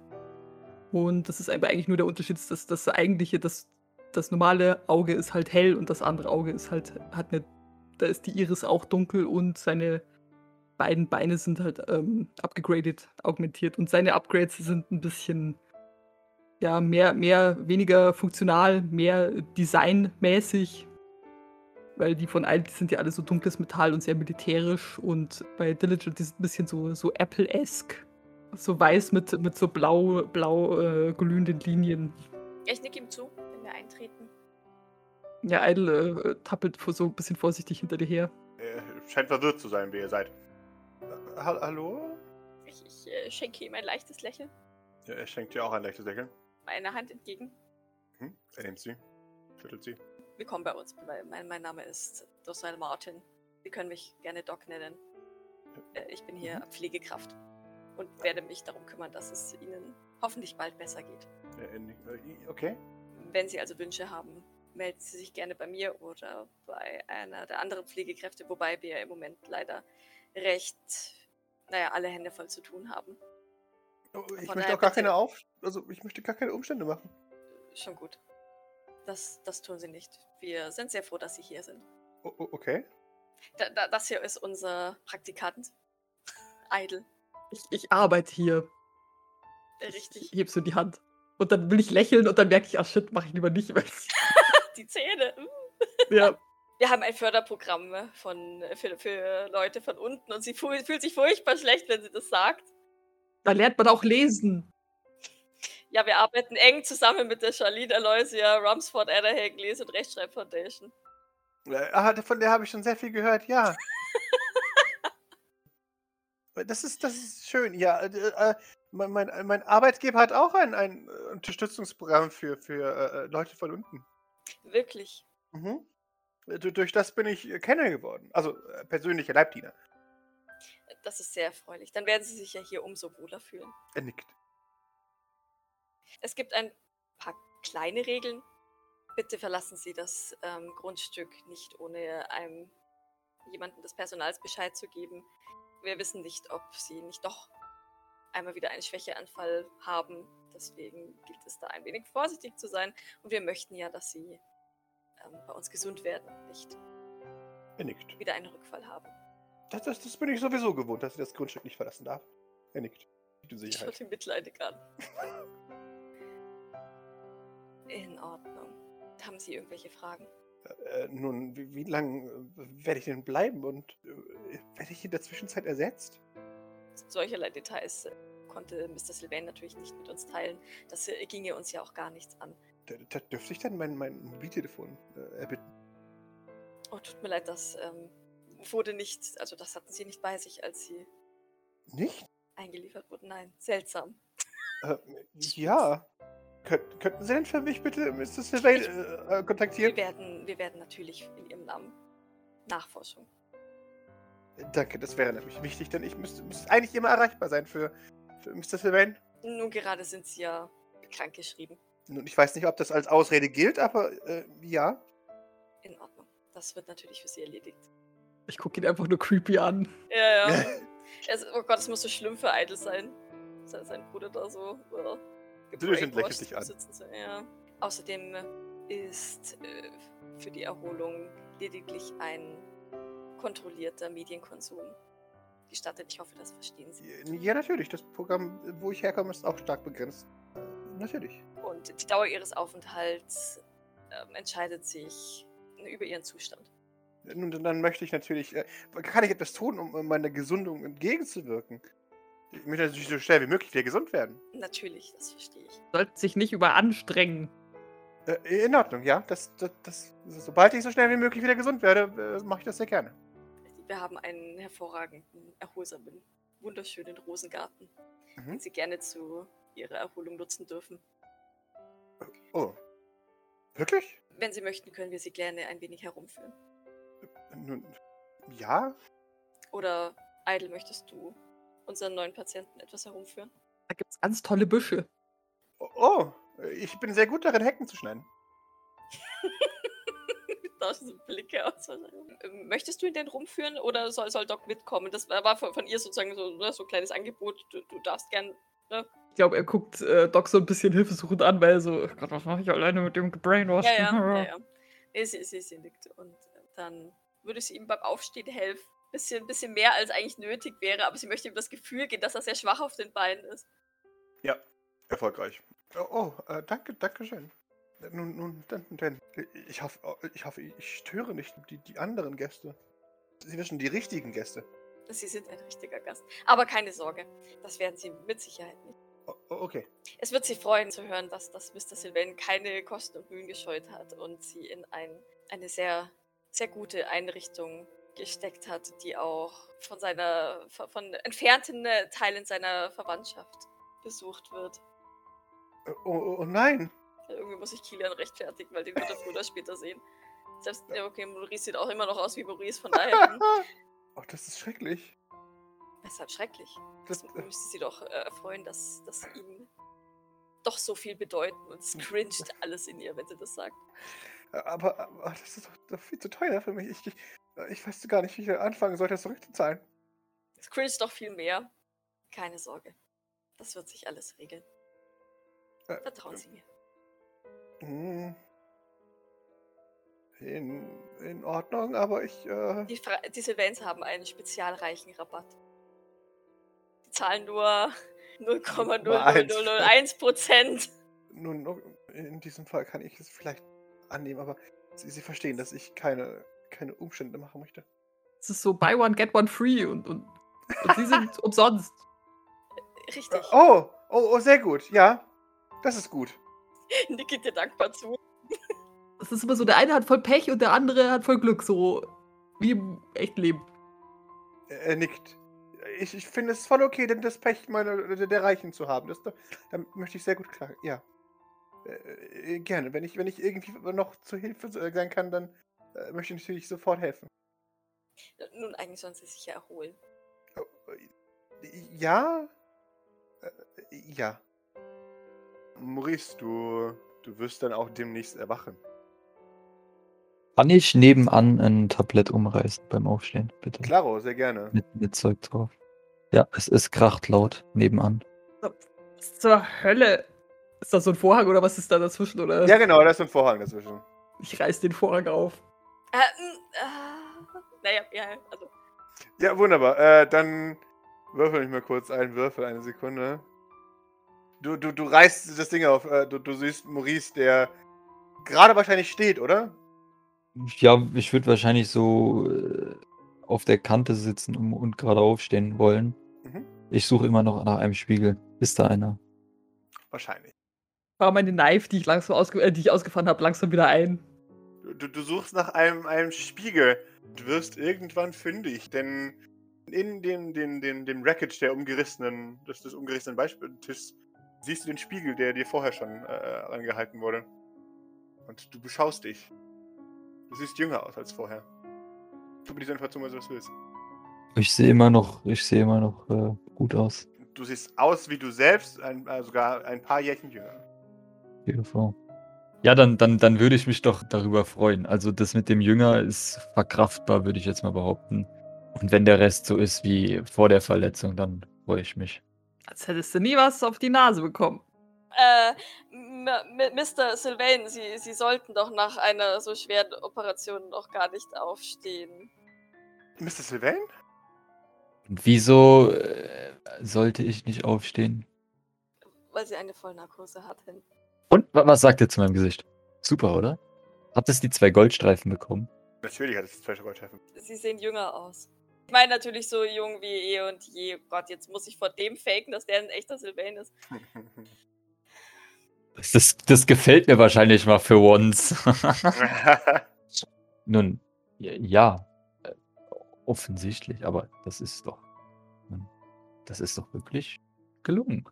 Und das ist eigentlich nur der Unterschied, dass das eigentliche, das, das normale Auge ist halt hell und das andere Auge ist halt, hat eine, da ist die Iris auch dunkel und seine beiden Beine sind halt ähm, abgegradet, augmentiert. Und seine Upgrades sind ein bisschen, ja, mehr, mehr, weniger funktional, mehr designmäßig, weil die von allen, die sind ja alle so dunkles Metall und sehr militärisch und bei Diligent, die sind ein bisschen so, so Apple-esque. So weiß mit, mit so blau, blau äh, glühenden Linien. Ich nicke ihm zu, wenn wir eintreten. Ja, Idle äh, tappelt so ein bisschen vorsichtig hinter dir her. Er scheint verwirrt zu sein, wie ihr seid. Ha- hallo? Ich, ich äh, schenke ihm ein leichtes Lächeln, Ja, er schenkt dir auch ein leichtes Lächeln. Meine Hand entgegen. Hm? Er nimmt sie, schüttelt sie. Willkommen bei uns. Mein, mein, Name ist Dosal Martin. Sie können mich gerne Doc nennen. Äh, Ich bin hier Pflegekraft und werde mich darum kümmern, dass es Ihnen hoffentlich bald besser geht. Nickt. Äh, Okay. Wenn Sie also Wünsche haben, melden Sie sich gerne bei mir oder bei einer der anderen Pflegekräfte, wobei wir im Moment leider recht, naja, alle Hände voll zu tun haben. Oh, Ich möchte auch gar keine Auf... Also, ich möchte gar keine Umstände machen. Schon gut. Das, das tun Sie nicht. Wir sind sehr froh, dass Sie hier sind. O okay. Da, da, das hier ist unser Praktikant. Idle. Ich, ich arbeite hier. Äh, Ich Richtig. heb so die Hand. Und dann will ich lächeln und dann merke ich, ach shit, mache ich lieber nicht. Weil Die Zähne. mm. ja, Wir haben ein Förderprogramm äh, von, für, für Leute von unten und sie fühlt sich furchtbar schlecht, wenn sie das sagt. Da lernt man auch lesen. Ja, wir arbeiten eng zusammen mit der Charlene Aloysia Rumsford Adderhagen Lese- und Rechtschreib Foundation. Äh, ah, von der habe ich schon sehr viel gehört, ja. das, ist, das ist schön, ja. Äh, äh, mein, mein, mein Arbeitgeber hat auch ein, ein äh, Unterstützungsprogramm für, für äh, Leute von unten. Wirklich. Mhm. Äh, du- Durch das bin ich äh, Kenner geworden. Also äh, persönlicher Leibdiener. Das ist sehr erfreulich. Dann werden sie sich ja hier umso wohler fühlen. Er nickt. Es gibt ein paar kleine Regeln. Bitte verlassen Sie das ähm, Grundstück nicht ohne einem jemanden des Personals Bescheid zu geben. Wir wissen nicht, ob Sie nicht doch einmal wieder einen Schwächeanfall haben. Deswegen gilt es da ein wenig vorsichtig zu sein. Und wir möchten ja, dass Sie ähm, bei uns gesund werden, nicht Er nickt. wieder einen Rückfall haben. Das, das, das bin ich sowieso gewohnt, dass ich das Grundstück nicht verlassen darf. Er nickt. Ich Sicherheit. ihn mitleidig an. In Ordnung. Haben Sie irgendwelche Fragen? Äh, nun, wie, wie lange äh, werde ich denn bleiben und äh, werde ich in der Zwischenzeit ersetzt? Solcherlei Details äh, konnte Mr. Sylvain natürlich nicht mit uns teilen. Das äh, ginge uns ja auch gar nichts an. Da, da dürfte ich dann mein, mein Mobiltelefon äh, erbitten? Oh, tut mir leid, das ähm, wurde nicht, also das hatten sie nicht bei sich, als sie Nicht? eingeliefert wurden. Nein, seltsam. Äh, ja. Könnt, könnten Sie denn für mich bitte Mr. Sylvain äh, äh, kontaktieren? Wir werden, wir werden natürlich in ihrem Namen Nachforschung. Danke, das wäre nämlich wichtig, denn ich müsste, müsste eigentlich immer erreichbar sein für, für Mr. Sylvain. Nun gerade sind sie ja krankgeschrieben. Nun, ich weiß nicht, ob das als Ausrede gilt, aber äh, ja. In Ordnung. Das wird natürlich für sie erledigt. Ich gucke ihn einfach nur creepy an. Ja, ja. es, oh Gott, es muss so schlimm für Idle sein. Sein, sein Bruder da so. Uh, Diligent lächelt dich an. Sitzen zu, ja. Außerdem ist äh, für die Erholung lediglich ein kontrollierter Medienkonsum gestattet. Ich hoffe, das verstehen Sie. Ja, natürlich. Das Programm, wo ich herkomme, ist auch stark begrenzt. Äh, natürlich. Und die Dauer Ihres Aufenthalts ähm, entscheidet sich über Ihren Zustand. Nun, dann möchte ich natürlich. Äh, kann ich etwas tun, um meiner Gesundung entgegenzuwirken? Ich möchte natürlich so schnell wie möglich wieder gesund werden. Natürlich, das verstehe ich. Sollten sich nicht überanstrengen. Äh, in Ordnung, ja. Das, das, das, sobald ich so schnell wie möglich wieder gesund werde, äh, mache ich das sehr gerne. Wir haben einen hervorragenden, erholsamen, wunderschönen Rosengarten, Mhm. den Sie gerne zu Ihrer Erholung nutzen dürfen. Oh. Wirklich? Wenn Sie möchten, können wir Sie gerne ein wenig herumführen. Nun, ja. Oder Idle, möchtest du unseren neuen Patienten etwas herumführen? Da gibt es ganz tolle Büsche. Oh, ich bin sehr gut darin, Hecken zu schneiden. da so Blicke aus. Ähm, Möchtest du ihn denn rumführen oder soll, soll Doc mitkommen? Das war von, von ihr sozusagen so, ne, so ein kleines Angebot. Du, du darfst gern. Ich glaube, er guckt äh, Doc so ein bisschen hilfesuchend an, weil er so, "Oh Gott, was mache ich alleine mit dem gebrainwashed? Ja, ja, ja, ja. Nee, sie, sie, sie nickt. Und äh, dann würde sie ihm beim Aufstehen helfen. Bisschen, bisschen mehr als eigentlich nötig wäre, aber sie möchte ihm das Gefühl geben, dass er sehr schwach auf den Beinen ist. Ja, erfolgreich. Oh, oh äh, danke, danke schön. Nun, nun, dann, dann. Ich hoffe, oh, ich hoffe, ich störe nicht die, die anderen Gäste. Sie wissen, die richtigen Gäste. Sie sind ein richtiger Gast. Aber keine Sorge, das werden sie mit Sicherheit nicht. Oh, oh, okay. Es wird sie freuen zu hören, dass, dass Mr. Sylvain keine Kosten und Mühen gescheut hat und sie in ein, eine sehr, sehr gute Einrichtung gesteckt hat, die auch von seiner, von, entfernten äh, Teilen seiner Verwandtschaft besucht wird. Oh, oh, oh nein. Irgendwie muss ich Kilian rechtfertigen, weil den wird er früher oder später sehen. Selbst, okay, Maurice sieht auch immer noch aus wie Maurice, von daher. hm, oh, das ist schrecklich. Weshalb schrecklich. Das, Das müsste sie doch äh, freuen, dass, dass ihm doch so viel bedeuten und es cringed alles in ihr, wenn sie das sagt. Aber, aber das ist doch, doch viel zu teuer für mich. Ich, ich, ich weiß gar nicht, wie ich anfangen sollte, das zurückzuzahlen. Es cringed doch viel mehr. Keine Sorge. Das wird sich alles regeln. Äh, Vertrauen Sie mir. Hm. In, in Ordnung, aber ich. Äh, Die, Fra die haben einen spezialreichen Rabatt. Die zahlen nur 0,00001 Prozent. nun, nun, in diesem Fall kann ich es vielleicht annehmen, aber Sie, Sie verstehen, dass ich keine, keine Umstände machen möchte. Es ist so buy one, get one free und, und, und sie sind umsonst. Richtig. Oh, oh, oh, sehr gut. Ja, das ist gut. Nicke dir dankbar zu. Es ist immer so, der eine hat voll Pech und der andere hat voll Glück, so wie im echten Leben. Er, er nickt. Ich, ich finde es voll okay, denn das Pech meiner, der, der Reichen zu haben. Das, da möchte ich sehr gut klar. Ja. Äh, äh, gerne. Wenn ich, wenn ich irgendwie noch zur Hilfe sein kann, dann äh, möchte ich natürlich sofort helfen. Nun, eigentlich sollen sie sich ja erholen. Oh, äh, Ja? Äh, Ja. Maurice, du, du wirst dann auch demnächst erwachen. Kann ich nebenan ein Tablett umreißen beim Aufstehen, bitte? Klaro, sehr gerne. Mit, mit Zeug drauf. Ja, es ist kracht laut nebenan. Was zur Hölle? Ist das so ein Vorhang oder was ist da dazwischen? Oder? Ja, genau, da ist ein Vorhang dazwischen. Ich reiß den Vorhang auf. Äh, mm, äh, naja, ja, also. Ja, wunderbar. Äh, dann würfel ich mal kurz einen Würfel, eine Sekunde. Du, du, du reißt das Ding auf. Äh, du, du siehst Maurice, der gerade wahrscheinlich steht, oder? Ja, ich würde wahrscheinlich so äh, auf der Kante sitzen um, und gerade aufstehen wollen. Mhm. Ich suche immer noch nach einem Spiegel. Ist da einer? Wahrscheinlich. War meine Knife, die ich langsam ausge äh, die ich ausgefahren habe, langsam wieder ein. Du, du, du suchst nach einem, einem Spiegel. Du wirst irgendwann fündig, denn in dem, dem, dem, dem Wreckage der umgerissenen, des, des umgerissenen Beispieltischs siehst du den Spiegel, der dir vorher schon äh, angehalten wurde. Und du beschaust dich. Du siehst jünger aus als vorher. Tu mir diese Information, wenn du das willst. Ich sehe immer noch, ich sehe immer noch äh, gut aus. Du siehst aus wie du selbst, ein, äh, sogar ein paar Jährchen jünger. Beautiful. Ja, dann, dann, dann würde ich mich doch darüber freuen. Also das mit dem Jünger ist verkraftbar, würde ich jetzt mal behaupten. Und wenn der Rest so ist wie vor der Verletzung, dann freue ich mich. Als hättest du nie was auf die Nase bekommen. Äh, M M Mr. Sylvain, Sie, Sie sollten doch nach einer so schweren Operation noch gar nicht aufstehen. Mr. Sylvain? Wieso äh, sollte ich nicht aufstehen? Weil Sie eine Vollnarkose hatten. Und wa- was sagt ihr zu meinem Gesicht? Super, oder? Hat es die zwei Goldstreifen bekommen? Natürlich hat es zwei Goldschäfen. Sie sehen jünger aus. Ich meine natürlich so jung wie eh und je. Gott, jetzt muss ich vor dem faken, dass der ein echter Sylvain ist. Das, das gefällt mir wahrscheinlich mal für once. Nun, ja, äh, offensichtlich, aber das ist doch, das ist doch wirklich gelungen.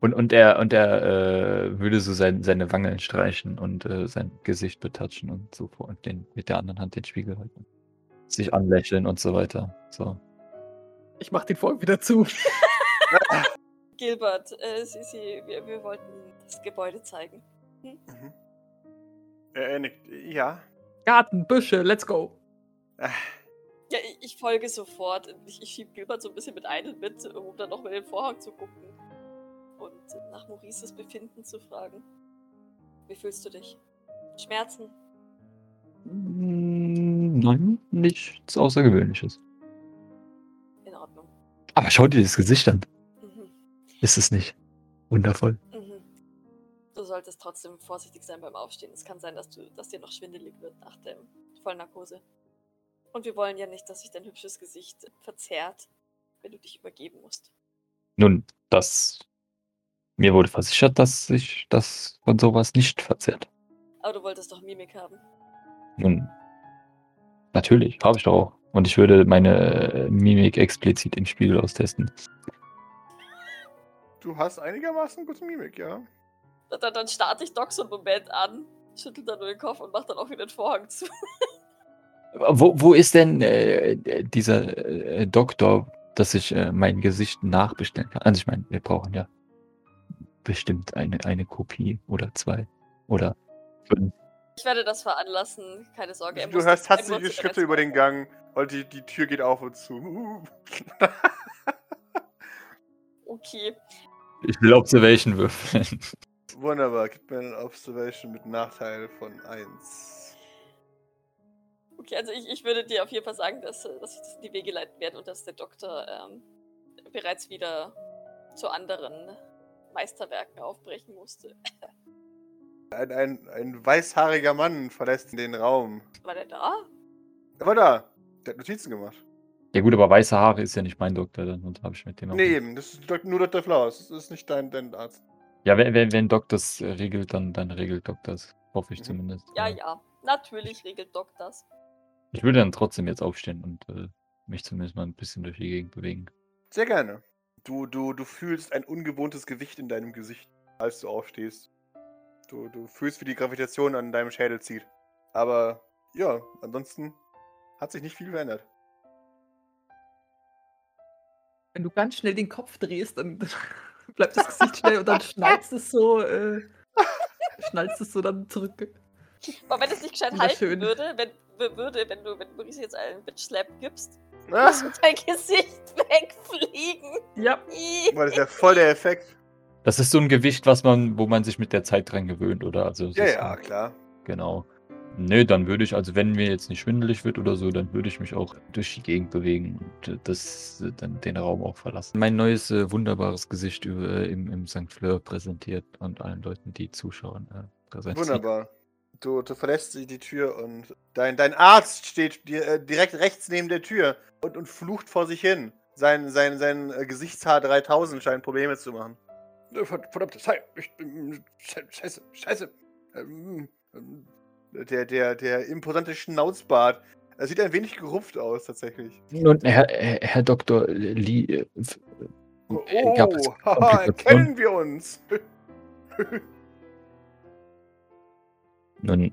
Und, und er, und er äh, würde so sein, seine Wangen streichen und äh, sein Gesicht betatschen und so vor und den, mit der anderen Hand den Spiegel halten. Sich anlächeln und so weiter. So. Ich mach den Vorhang wieder zu. Gilbert, äh, Sie, Sie, wir, wir wollten Ihnen das Gebäude zeigen. Mhm. er nickt. Ja. Garten, Büsche, let's go. Äh, Ja, ich, ich folge sofort. Ich, ich schieb Gilbert so ein bisschen mit ein und mit, um dann noch mit den Vorhang zu gucken. Und nach Maurices Befinden zu fragen. Wie fühlst du dich? Schmerzen? Mm, Nein, nichts Außergewöhnliches. In Ordnung. Aber schau dir das Gesicht an. Mhm. Ist es nicht wundervoll? Mhm. Du solltest trotzdem vorsichtig sein beim Aufstehen. Es kann sein, dass, du, dass dir noch schwindelig wird nach der Vollnarkose. Und wir wollen ja nicht, dass sich dein hübsches Gesicht verzerrt, wenn du dich übergeben musst. Nun, das. Mir wurde versichert, dass sich das von sowas nicht verzehrt. Aber du wolltest doch Mimik haben. Nun, natürlich, habe ich doch auch. Und ich würde meine äh, Mimik explizit im Spiegel austesten. du hast einigermaßen gute Mimik, ja. Dann, dann starte ich Doc so einen Moment an, schüttelt dann nur den Kopf und macht dann auch wieder den Vorhang zu. Wo, wo ist denn äh, äh, dieser äh, Doktor, dass ich äh, mein Gesicht nachbestellen kann? Also ich meine, wir brauchen ja bestimmt eine, eine Kopie oder zwei oder fünf. Ich werde das veranlassen, keine Sorge. er Du hörst hastige Schritte über den Gang und die, die Tür geht auf und zu. Okay. Ich will Observation würfeln. Wunderbar, gib mir eine Observation mit Nachteil von 1. Okay, also ich, ich würde dir auf jeden Fall sagen, dass, dass ich das in die Wege leiten werde und dass der Doktor ähm, bereits wieder zu anderen Meisterwerken aufbrechen musste. Ein, ein, ein weißhaariger Mann verlässt den Raum. War der da? Er war da. Der hat Notizen gemacht. Ja gut, aber weiße Haare ist ja nicht mein Doktor, dann habe ich mit dem auch Nee, nicht- eben. Das ist nur Dr. Flowers. Das ist nicht dein, dein Arzt. Ja, wenn, wenn, wenn das äh, regelt, dann, dann regelt das. Hoffe ich Mhm. zumindest. Ja, ja. Natürlich regelt das. Ich würde dann trotzdem jetzt aufstehen und äh, mich zumindest mal ein bisschen durch die Gegend bewegen. Sehr gerne. Du, du, du fühlst ein ungewohntes Gewicht in deinem Gesicht, als du aufstehst. Du, du fühlst, wie die Gravitation an deinem Schädel zieht. Aber ja, ansonsten hat sich nicht viel verändert. Wenn du ganz schnell den Kopf drehst, dann bleibt das Gesicht schnell und dann schnallst es so, äh, schnallst es so dann zurück. Aber wenn es nicht gescheit halten würde, wenn, würde, wenn du, wenn Maurice jetzt einen Bitch-Slap gibst, Ah, muss dein Gesicht wegfliegen. Ja, weil das ist ja voll der Effekt. Das ist so ein Gewicht, was man, wo man sich mit der Zeit dran gewöhnt, oder? Also Ja, ja, äh, klar. Genau. Nö, dann würde ich, also wenn mir jetzt nicht schwindelig wird oder so, dann würde ich mich auch durch die Gegend bewegen und äh, das, äh, dann den Raum auch verlassen. Mein neues äh, wunderbares Gesicht über, äh, im, im St. Fleur präsentiert und allen Leuten, die zuschauen, äh, präsentiert. Wunderbar. Du, du verlässt die die Tür und dein, dein Arzt steht dir, äh, direkt rechts neben der Tür und, und flucht vor sich hin. Sein, sein, sein äh, Gesichtshaar 3000 scheint Probleme zu machen. Äh, verd- Verdammt, Schei- ich- Schei- Scheiße, Scheiße. Ähm, ähm, Der, der, der imposante Schnauzbart Er sieht ein wenig gerupft aus, tatsächlich. Nun, Herr, Herr, Herr Dr. Lee, äh, Oh, haha, erkennen wir uns. Nun,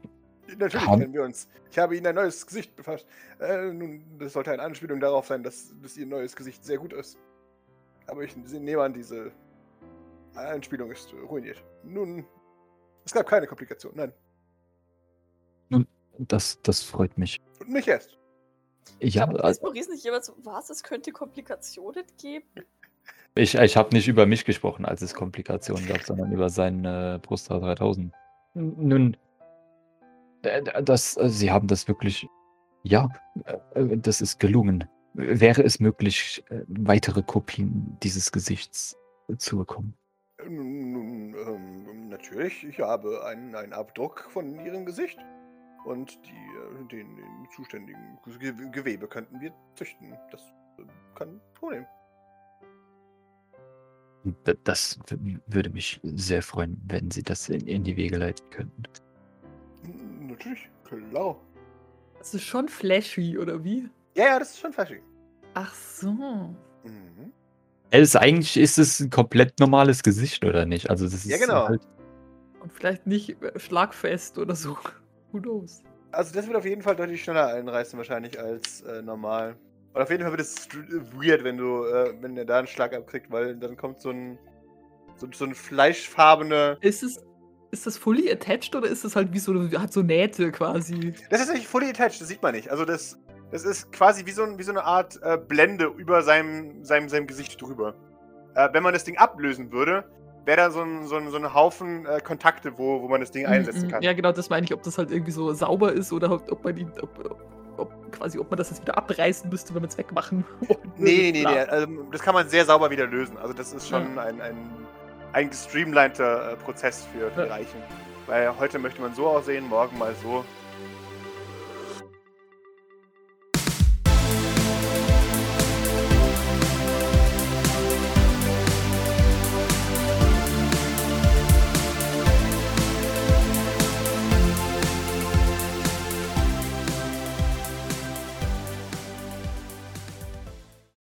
Natürlich Haben- kennen wir uns. Ich habe Ihnen ein neues Gesicht befasst. Äh, nun, das sollte eine Anspielung darauf sein, dass, dass Ihr neues Gesicht sehr gut ist. Aber ich nehme an, diese Anspielung ist ruiniert. Nun, es gab keine Komplikationen, nein. das, das freut mich. Und nicht erst. Ich Ja, ist Maurice nicht jemand so, was, es könnte Komplikationen geben? Ich, ich habe nicht über mich gesprochen, als es Komplikationen gab, sondern über seinen äh, Brusthaar 3000. nun, das, äh, Sie haben das wirklich, ja, äh, äh, das ist gelungen. Wäre es möglich, äh, weitere Kopien dieses Gesichts zu bekommen? Nun, ähm, natürlich, ich habe einen, einen Abdruck von Ihrem Gesicht. Und die, äh, den, den zuständigen Ge Gewebe könnten wir züchten. Das äh, kein Problem. Das würde mich sehr freuen, wenn Sie das in, in die Wege leiten könnten. Natürlich, klar. Das ist schon flashy, oder wie? Ja, ja, das ist schon flashy. Ach so. Mhm. Es, eigentlich ist es ein komplett normales Gesicht, oder nicht? Also das ist Ja, genau. halt Und vielleicht nicht äh, schlagfest oder so. Who knows? Also das wird auf jeden Fall deutlich schneller einreißen wahrscheinlich als äh, normal. Und auf jeden Fall wird es str- weird, wenn du, äh, wenn er da einen Schlag abkriegt, weil dann kommt so ein so, so ein fleischfarbene. Ist es. Ist das fully attached oder ist das halt wie so, hat so Nähte quasi? Das ist nicht fully attached, das sieht man nicht. Also das, das ist quasi wie so, ein, wie so eine Art äh, Blende über seinem, seinem, seinem Gesicht drüber. Äh, wenn man das Ding ablösen würde, wäre da so ein, so ein, so ein Haufen äh, Kontakte, wo, wo man das Ding einsetzen Mm, mm. kann. Ja, genau, das meine ich, ob das halt irgendwie so sauber ist oder ob, man ihn, ob, ob, quasi, ob man das jetzt wieder abreißen müsste, wenn man es wegmachen würde. Nee, nee, nee. Bla. Also, das kann man sehr sauber wieder lösen. Also das ist schon Ja. ein, ein, ein gestreamliner äh, Prozess für, die. Reichen. Weil heute möchte man so aussehen, morgen mal so.